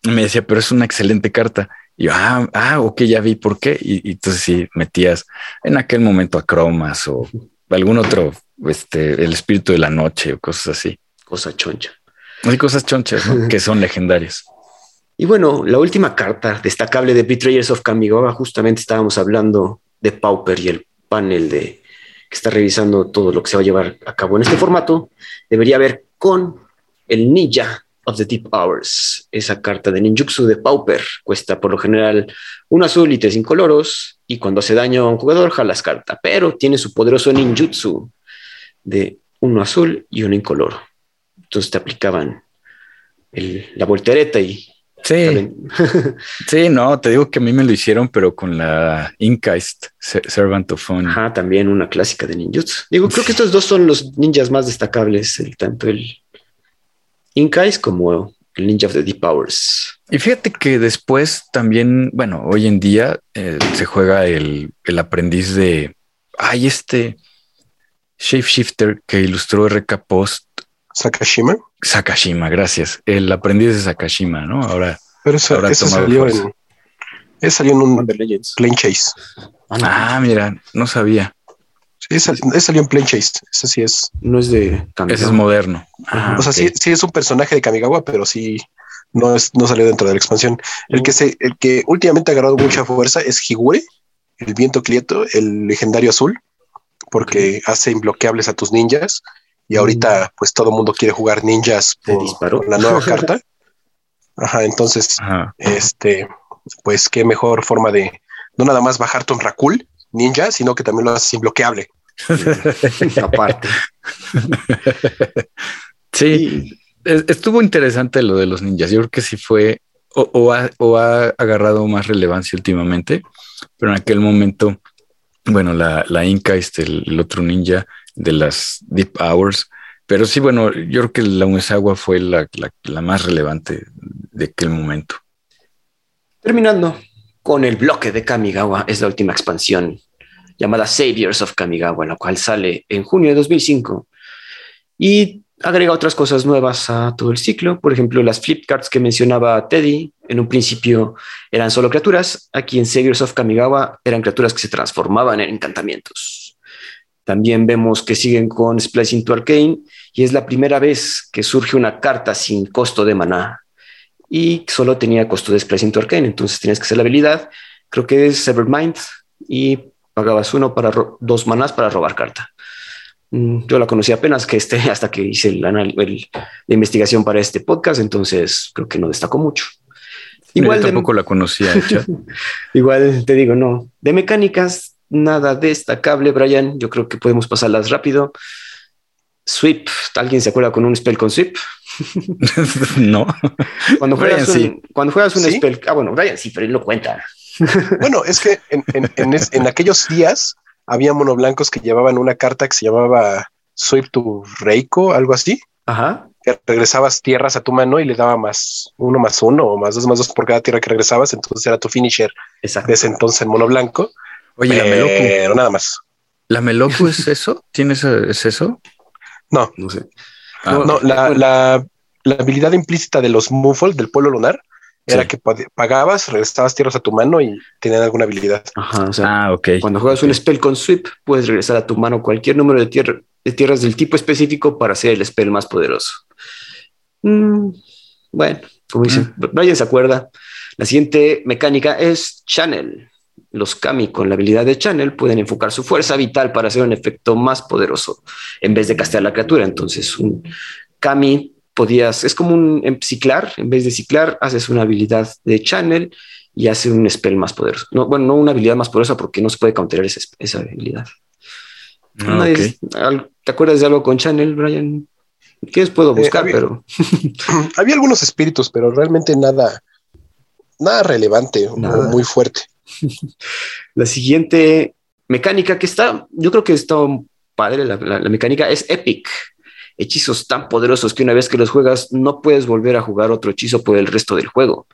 y me decía, pero es una excelente carta. Y yo, ah, ah, ok, ya vi por qué. Y, y entonces sí metías en aquel momento a cromas o algún otro, este, el espíritu de la noche o cosas así. Cosa choncha. Hay cosas chonchas ¿no? que son legendarias. Y bueno, la última carta destacable de Betrayers of Kamigawa, justamente estábamos hablando de Pauper y el panel de está revisando todo lo que se va a llevar a cabo en este formato, debería ver con el Ninja of the Deep Hours. Esa carta de ninjutsu de Pauper cuesta por lo general un azul y tres incoloros, y cuando hace daño a un jugador, jalas carta, pero tiene su poderoso ninjutsu de uno azul y uno incoloro. Entonces te aplicaban la voltereta y Sí, sí, no, te digo que a mí me lo hicieron, pero con la Inkaist, Se- Servant of Fun. Ajá, también una clásica de ninjutsu. Digo, creo que estos dos son los ninjas más destacables, el, tanto el Inkais como el Ninja of the Deep Powers. Y fíjate que después también, bueno, hoy en día eh, se juega el, el, aprendiz de, ay, este shapeshifter que ilustró RK Post. Sakashima. Sakashima, gracias. El aprendiz de Sakashima, ¿no? Ahora. Pero eso, ahora salió en, eso salió en un Plane Chase. Ah, mira, no sabía. Sí, salió en Plane Chase. Ese sí es. No es de Kamigawa. Ese es moderno. Ah, o sea, sí, sí, es un personaje de Kamigawa, pero sí no, es, no salió dentro de la expansión. El que se, el que últimamente ha agarrado mucha fuerza es Higure, el viento quieto, el legendario azul, porque hace imbloqueables a tus ninjas. Y ahorita, pues todo el mundo quiere jugar ninjas por la nueva carta. Ajá, entonces, este, pues qué mejor forma de no nada más bajar tu Rakul ninja, sino que también lo haces imbloqueable. Aparte. sí, estuvo interesante lo de los ninjas. Yo creo que sí fue o, ha, agarrado más relevancia últimamente, pero en aquel momento, bueno, la, la Inca, este, el, otro ninja de las Deep Hours, pero sí, bueno, yo creo que la Unesagua fue la, la más relevante de aquel momento. Terminando con el bloque de Kamigawa, es la última expansión llamada Saviors of Kamigawa, la cual sale en junio de 2005 y agrega otras cosas nuevas a todo el ciclo. Por ejemplo, las flip cards que mencionaba Teddy, en un principio eran solo criaturas, aquí en Saviors of Kamigawa eran criaturas que se transformaban en encantamientos. También vemos que siguen con Splicing to Arcane y es la primera vez que surge una carta sin costo de maná y solo tenía costo de Splicing to Arcane, entonces tenías que hacer la habilidad, creo que es Severmind y pagabas uno para dos manás para robar carta. Mm, yo la conocí apenas que este, hasta que hice la investigación para este podcast, entonces creo que no destacó mucho. Igual tampoco la conocía. Igual te digo, no. De mecánicas, nada destacable, Brian. Yo creo que podemos pasarlas rápido. Sweep, ¿alguien se acuerda con un spell con sweep? no. Cuando juegas, un, cuando juegas un spell, ah, bueno, Brian sí, pero él lo cuenta. bueno, es que en, en, aquellos días había monoblancos que llevaban una carta que se llamaba Sweep to Reiko, algo así. Ajá. Que regresabas tierras a tu mano y le daba más uno más uno o más dos más dos por cada tierra que regresabas. Entonces era tu finisher Exacto. de ese entonces en monoblanco. Oye, pero la nada más. ¿La Meloku es eso? ¿Tienes es eso? No, no sé. Ah, no, la, la, la, habilidad implícita de los Muffle del pueblo lunar era que pagabas, regresabas tierras a tu mano y tenían alguna habilidad. Ajá, o sea, ah, ok. Cuando juegas un spell con sweep, puedes regresar a tu mano cualquier número de, tierra, de tierras del tipo específico para hacer el spell más poderoso. Mm, bueno, como dicen, mm. se acuerda. La siguiente mecánica es Channel. Los Kami con la habilidad de Channel pueden enfocar su fuerza vital para hacer un efecto más poderoso en vez de castear la criatura. Entonces, un Kami podías, es como un ciclar, en vez de ciclar, haces una habilidad de Channel y hace un spell más poderoso. No, bueno, no una habilidad más poderosa porque no se puede counterar esa, esa habilidad. Ah, ¿Te acuerdas de algo con Channel, Brian? ¿Qué puedo eh, buscar? pero había algunos espíritus, pero realmente nada, nada relevante o muy fuerte. La siguiente mecánica que está, yo creo que está padre, la, la mecánica es Epic hechizos tan poderosos que una vez que los juegas no puedes volver a jugar otro hechizo por el resto del juego.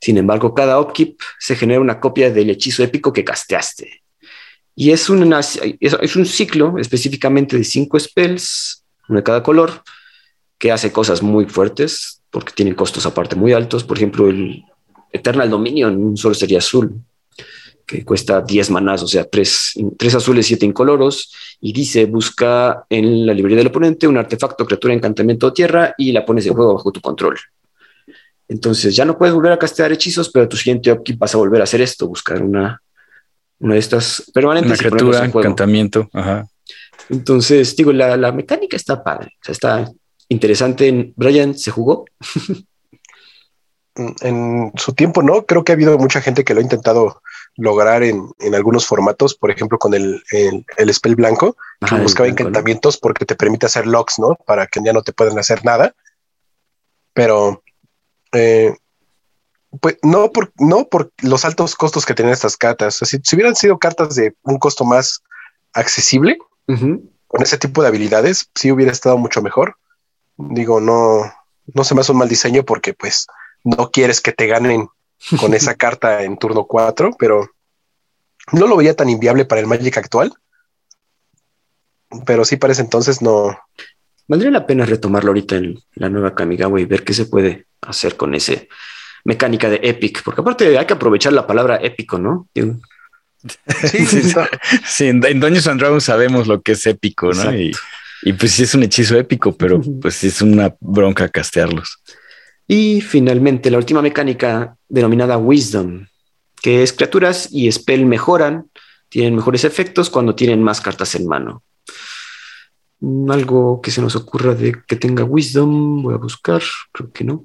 Sin embargo, cada upkeep se genera una copia del hechizo épico que casteaste. Y es, una, es, un ciclo específicamente de cinco spells, uno de cada color, que hace cosas muy fuertes porque tienen costos aparte muy altos. Por ejemplo, el Eternal Dominion solo sería azul que cuesta 10 manás, o sea, 3, azules, 7 incoloros, y dice, busca en la librería del oponente un artefacto, criatura, encantamiento o tierra, y la pones de juego bajo tu control. Entonces ya no puedes volver a castear hechizos, pero tu siguiente upkeep vas a volver a hacer esto, buscar una, una de estas permanentes. Una criatura, encantamiento. Ajá. Entonces, digo, la, la, mecánica está padre, o sea, está interesante. Brian, ¿se jugó? en su tiempo no, creo que ha habido mucha gente que lo ha intentado lograr en, algunos formatos, por ejemplo, con el, el, spell blanco, que buscaba encantamientos porque te permite hacer locks, ¿no? Para que ya no te puedan hacer nada. Pero, eh, pues no por, no por los altos costos que tienen estas cartas. si, hubieran sido cartas de un costo más accesible, con ese tipo de habilidades, sí hubiera estado mucho mejor. Digo, no, no se me hace un mal diseño porque pues no quieres que te ganen con esa carta en turno 4, pero no lo veía tan inviable para el Magic actual. Pero sí parece entonces no. Valdría la pena retomarlo ahorita en la nueva Kamigawa y ver qué se puede hacer con ese mecánica de Epic, porque aparte hay que aprovechar la palabra épico, ¿no? Sí, sí, sí. en, Dungeons and Dragons sabemos lo que es épico, ¿no? Y, y, pues sí es un hechizo épico, pero pues sí es una bronca castearlos. Y finalmente la última mecánica denominada Wisdom, que es criaturas y spell mejoran, tienen mejores efectos cuando tienen más cartas en mano. Mm, algo que se nos ocurra de que tenga Wisdom, voy a buscar, creo que no.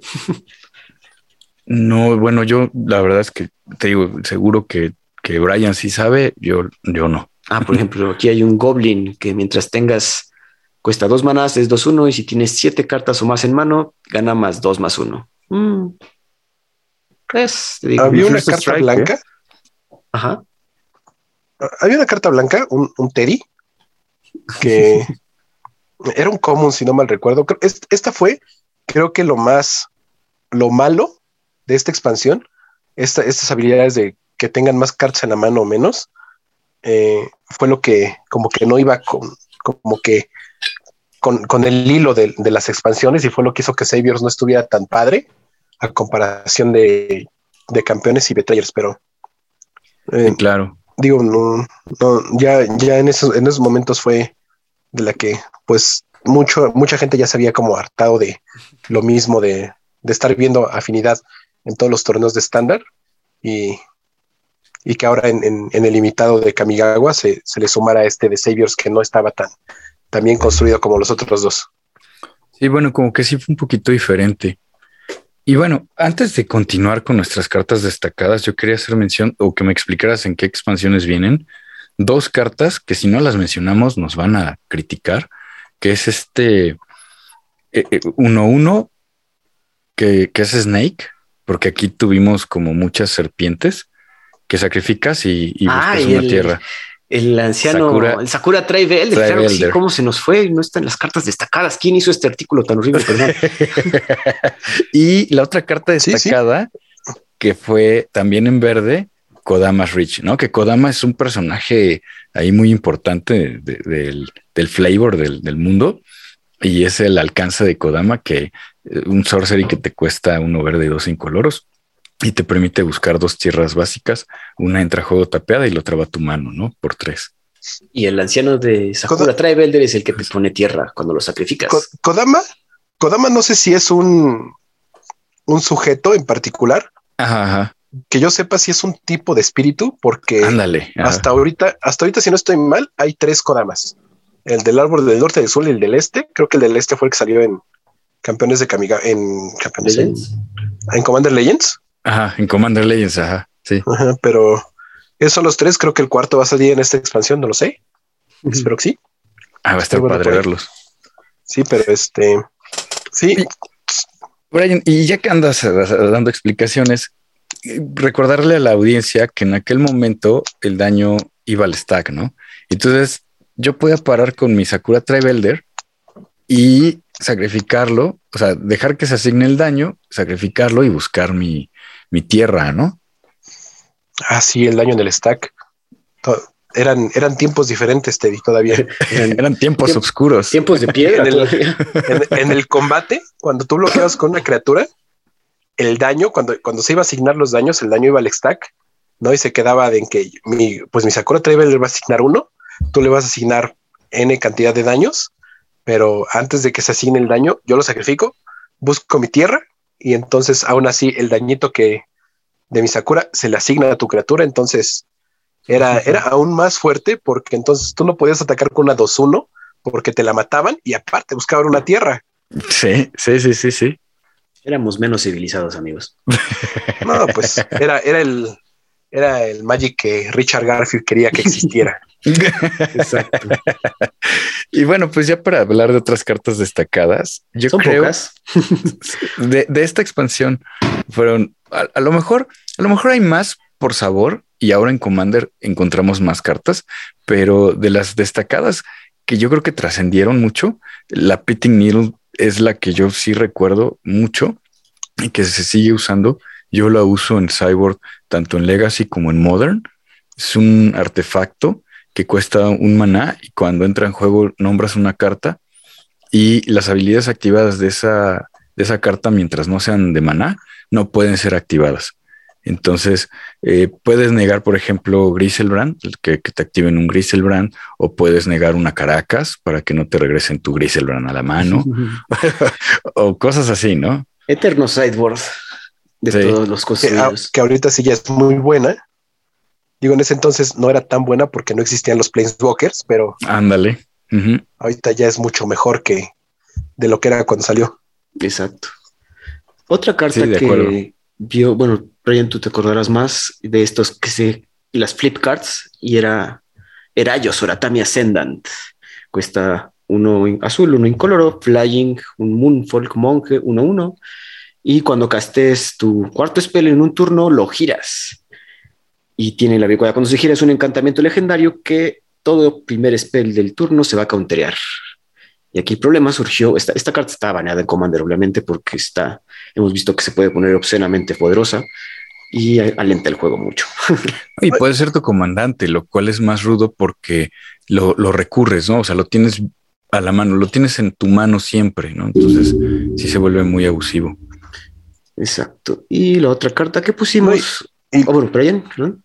no, bueno, yo la verdad es que te digo, seguro que, que Brian sí sabe, yo, yo no. Ah, por ejemplo, aquí hay un Goblin que mientras tengas Cuesta dos manas, es 2-1 y si tienes siete cartas o más en mano, gana más 2 más 1. Mm. Había una carta blanca. Ajá. Había una carta blanca, un, Teddy, que era un común, si no mal recuerdo. Esta fue, creo que lo más, lo malo de esta expansión, estas habilidades de que tengan más cartas en la mano o menos, eh, fue lo que como que no iba con, como que con, el hilo de, las expansiones y fue lo que hizo que Saviors no estuviera tan padre a comparación de, campeones y betrayers, pero eh, claro. Digo, no, ya, ya en esos, en esos momentos fue de la que pues mucho, mucha gente ya se había como hartado de lo mismo de, estar viendo afinidad en todos los torneos de estándar y, y que ahora en, el limitado de Kamigawa se, se le sumara este de Saviors que no estaba tan, también construido como los otros dos. Sí, bueno, como que sí fue un poquito diferente. Y bueno, antes de continuar con nuestras cartas destacadas, yo quería hacer mención o que me explicaras en qué expansiones vienen. Dos cartas que si no las mencionamos nos van a criticar, que es este 1-1, eh, eh, que, que, es Snake, porque aquí tuvimos como muchas serpientes que sacrificas y, y buscas una tierra. El anciano, Sakura, el Sakura Trae claro sí, ¿cómo se nos fue? No están las cartas destacadas. ¿Quién hizo este artículo tan horrible? y la otra carta destacada, que fue también en verde, Kodama's Rich, ¿no? Que Kodama es un personaje ahí muy importante del, flavor del, mundo y es el alcance de Kodama que eh, un sorcery que te cuesta uno verde y dos incoloros y te permite buscar dos tierras básicas. Una entra a juego tapeada y la otra va a tu mano, ¿no? Por tres. Y el anciano de Sakura Trae Belder es el que te pone tierra cuando lo sacrificas. Kodama, Kodama no sé si es un, un sujeto en particular. Ajá, Que yo sepa si es un tipo de espíritu, porque Ándale, hasta ahorita, hasta ahorita, si no estoy mal, hay tres Kodamas. El del árbol del norte, del sur y el del este. Creo que el del este fue el que salió en campeones de Kamiga, en campeones en Commander Legends. Ajá, en Commander Legends, ajá, sí. Ajá, pero esos son los tres. Creo que el cuarto va a salir en esta expansión, no lo sé. Espero que sí. Ah, va a estar padre verlos. Sí, pero este. Sí. Brian, y ya que andas dando explicaciones, recordarle a la audiencia que en aquel momento el daño iba al stack, ¿no? Entonces yo podía parar con mi Sakura Trivelder y sacrificarlo, o sea, dejar que se asigne el daño, sacrificarlo y buscar mi, mi tierra, ¿no? Ah, sí, el daño en el stack. Eran, eran tiempos diferentes, Teddy, todavía. Eran, tiempos oscuros. Tiempos de piedra. En el, combate, cuando tú bloqueabas con una criatura, el daño, cuando, cuando se iba a asignar los daños, el daño iba al stack, ¿no? Y se quedaba de en que mi, pues mi Sakura Travel le va a asignar uno, tú le vas a asignar N cantidad de daños, pero antes de que se asigne el daño, yo lo sacrifico, busco mi tierra y entonces aún así el dañito que de mi Sakura se le asigna a tu criatura, entonces era, era aún más fuerte porque entonces tú no podías atacar con una 2-1 porque te la mataban y aparte buscaban una tierra. Sí, sí, sí, sí, sí. Éramos menos civilizados, amigos. No, pues era, era el, era el Magic que Richard Garfield quería que existiera. Exacto. y bueno, pues ya para hablar de otras cartas destacadas, yo creo de, esta expansión fueron a, lo mejor, a lo mejor hay más por sabor y ahora en Commander encontramos más cartas, pero de las destacadas que yo creo que trascendieron mucho, la Pitting Needle es la que yo sí recuerdo mucho y que se sigue usando. Yo la uso en Cyborg tanto en Legacy como en Modern. Es un artefacto que cuesta un maná y cuando entra en juego nombras una carta y las habilidades activadas de esa, de esa carta mientras no sean de maná no pueden ser activadas. Entonces, eh, puedes negar, por ejemplo, Griselbrand, que, que te activen un Griselbrand, o puedes negar una Caracas para que no te regresen tu Griselbrand a la mano, o cosas así, ¿no? Eterno sideboard de todos los construidos. Que, que, ahorita sí ya es muy buena. Digo, en ese entonces no era tan buena porque no existían los Planeswalkers, pero. Ándale. Ahorita ya es mucho mejor que de lo que era cuando salió. Exacto. Otra carta que vio, bueno, Brian, tú te acordarás más de estos que se, las flip cards, y era Erayos Oratami Ascendant. Cuesta uno azul, uno incoloro, Flying, un Moonfolk Monje, uno uno. Y cuando castes tu cuarto spell en un turno, lo giras. Y tiene la bicuada. Cuando se gira es un encantamiento legendario que todo primer spell del turno se va a counterear. Y aquí el problema surgió, esta, esta carta está baneada en Commander, obviamente, porque está, hemos visto que se puede poner obscenamente poderosa y alenta el juego mucho. y puede ser tu comandante, lo cual es más rudo porque lo, lo, recurres, ¿no? O sea, lo tienes a la mano, lo tienes en tu mano siempre, ¿no? Entonces sí se vuelve muy abusivo. Exacto. Y la otra carta que pusimos... No, y, oh, bueno, Brian, ¿no?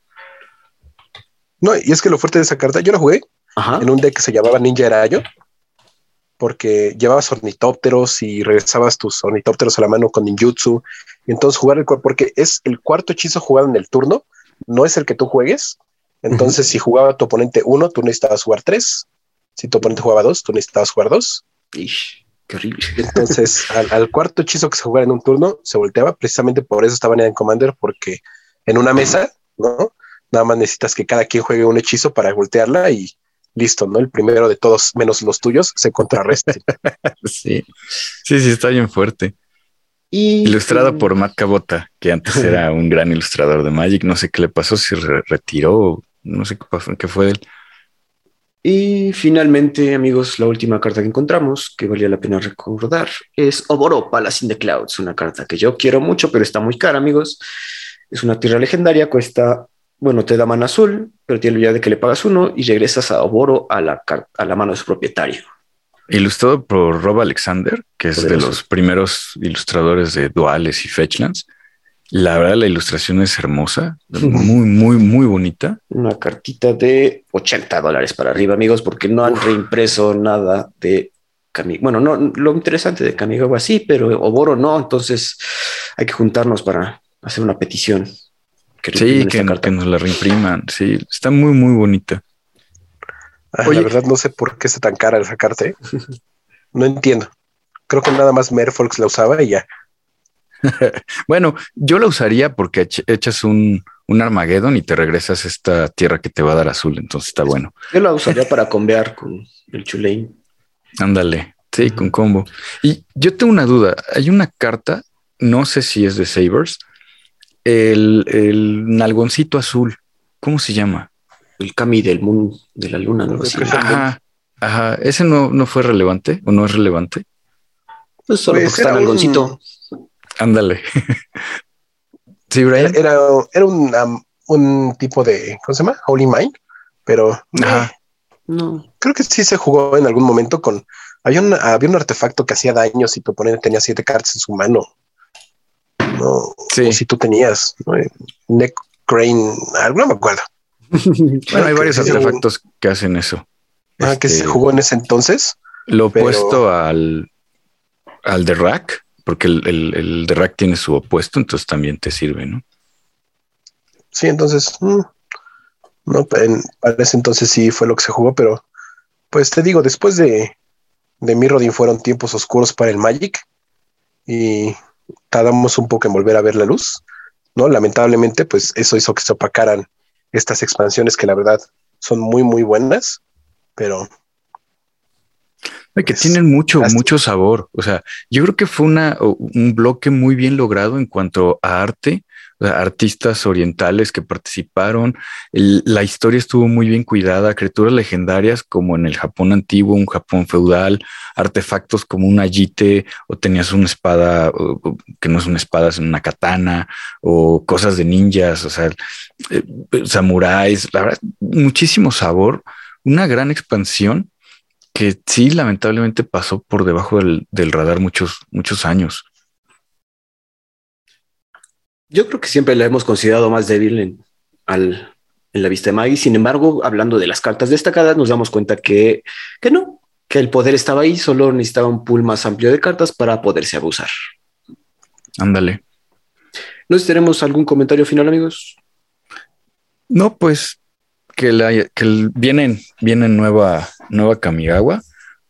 no, y es que lo fuerte de esa carta, yo la jugué Ajá. en un deck que se llamaba Ninja Erayo porque llevabas ornitópteros y regresabas tus ornitópteros a la mano con ninjutsu. Y entonces jugar el porque es el cuarto hechizo jugado en el turno, no es el que tú juegues. Entonces, uh -huh. si jugaba tu oponente uno, tú necesitabas jugar tres. Si tu oponente jugaba dos, tú necesitabas jugar dos. Ish, qué horrible. Entonces, al, al, cuarto hechizo que se jugara en un turno, se volteaba. Precisamente por eso estaba en Commander, porque en una mesa, ¿no? Nada más necesitas que cada quien juegue un hechizo para voltearla y listo, ¿no? El primero de todos, menos los tuyos, se contrarresta. sí, sí, sí, está bien fuerte. Y, Ilustrado por Matt Cabota, que antes era un gran ilustrador de Magic. No sé qué le pasó, si re retiró, no sé qué pasó, qué fue de él. Y finalmente, amigos, la última carta que encontramos, que valía la pena recordar, es Oboro Palace in the Clouds, una carta que yo quiero mucho, pero está muy cara, amigos. Es una tierra legendaria, cuesta bueno, te da mana azul, pero tiene la idea de que le pagas uno y regresas a Oboro a la, a la mano de su propietario. Ilustrado por Rob Alexander, que es de los primeros ilustradores de Duales y Fetchlands. La verdad, la ilustración es hermosa, muy, muy, muy bonita. Una cartita de 80 dólares para arriba, amigos, porque no han Uf. reimpreso nada de Kamigawa. Bueno, no, lo interesante de Kamigawa sí, pero Oboro no. Entonces hay que juntarnos para hacer una petición. Que sí, que, que, nos la reimpriman. Sí, está muy, muy bonita. Oye, la verdad no sé por qué está tan cara esa carta. ¿eh? no entiendo. Creo que nada más Merfolks la usaba y ya. bueno, yo la usaría porque echas un, un Armageddon y te regresas a esta tierra que te va a dar azul. Entonces está bueno. Yo la usaría para combear con el Chulane. Ándale, sí, uh -huh. con combo. Y yo tengo una duda. Hay una carta, no sé si es de Sabers, el, el nalgoncito azul. ¿Cómo se llama? El Kami del Moon de la Luna, ¿no? Ajá, ajá. ¿Ese no, no fue relevante o no es relevante? Pues solo pues porque está nalgoncito. Un... Ándale. sí, Brian. Era, era un, um, un, tipo de, ¿cómo se llama? Holy Mind, pero ajá. no. Creo que sí se jugó en algún momento con. Había un, había un artefacto que hacía daño si tu oponente tenía siete cartas en su mano. ¿no? Sí. O si tú tenías ¿no? Neck Crane, algo no me acuerdo. bueno, hay varios artefactos un... que hacen eso. Ah, este, que se jugó en ese entonces. Lo opuesto pero... al, al de Rack, porque el, el, el, de Rack tiene su opuesto, entonces también te sirve, ¿no? Sí, entonces, mmm, no, en, para ese entonces sí fue lo que se jugó, pero pues te digo, después de, de Mirrodin fueron tiempos oscuros para el Magic y tardamos un poco en volver a ver la luz, ¿no? Lamentablemente, pues eso hizo que se opacaran estas expansiones que la verdad son muy, muy buenas, pero que tienen mucho, mucho sabor. O sea, yo creo que fue una, un bloque muy bien logrado en cuanto a arte, artistas orientales que participaron. la historia estuvo muy bien cuidada, criaturas legendarias como en el Japón antiguo, un Japón feudal, artefactos como un ayite o tenías una espada que no es una espada, es una katana o cosas de ninjas, o sea, eh, samuráis, la verdad, muchísimo sabor, una gran expansión que sí, lamentablemente pasó por debajo del, radar muchos, muchos años. Yo creo que siempre la hemos considerado más débil en, al, en la vista de Maggie. Sin embargo, hablando de las cartas destacadas, nos damos cuenta que, que no, que el poder estaba ahí, solo necesitaba un pool más amplio de cartas para poderse abusar. Ándale. ¿Nos tenemos algún comentario final, amigos? No, pues que, la, que vienen, viene nueva, nueva Kamigawa,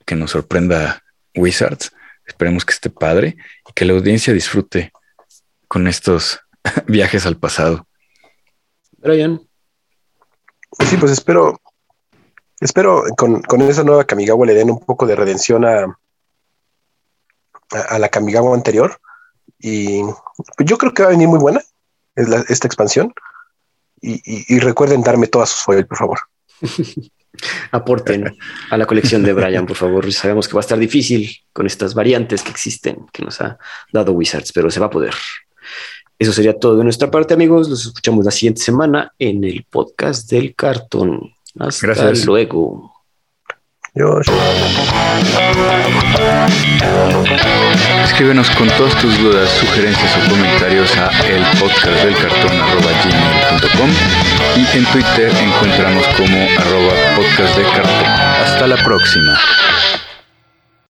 que nos sorprenda Wizards. Esperemos que esté padre y que la audiencia disfrute con estos viajes al pasado. Brian. Sí, pues espero, espero con, con esa nueva Kamigawa le den un poco de redención a, a, la Kamigawa anterior. Y yo creo que va a venir muy buena esta expansión. Y, recuerden darme todas sus foil, por favor. Aporten a la colección de Brian, por favor. Sabemos que va a estar difícil con estas variantes que existen, que nos ha dado Wizards, pero se va a poder. Eso sería todo de nuestra parte, amigos. Los escuchamos la siguiente semana en el podcast del cartón. Hasta luego. Escríbenos con todas tus dudas, sugerencias o comentarios a el podcast del cartón y en Twitter encuéntranos como arroba podcast de cartón. Hasta la próxima.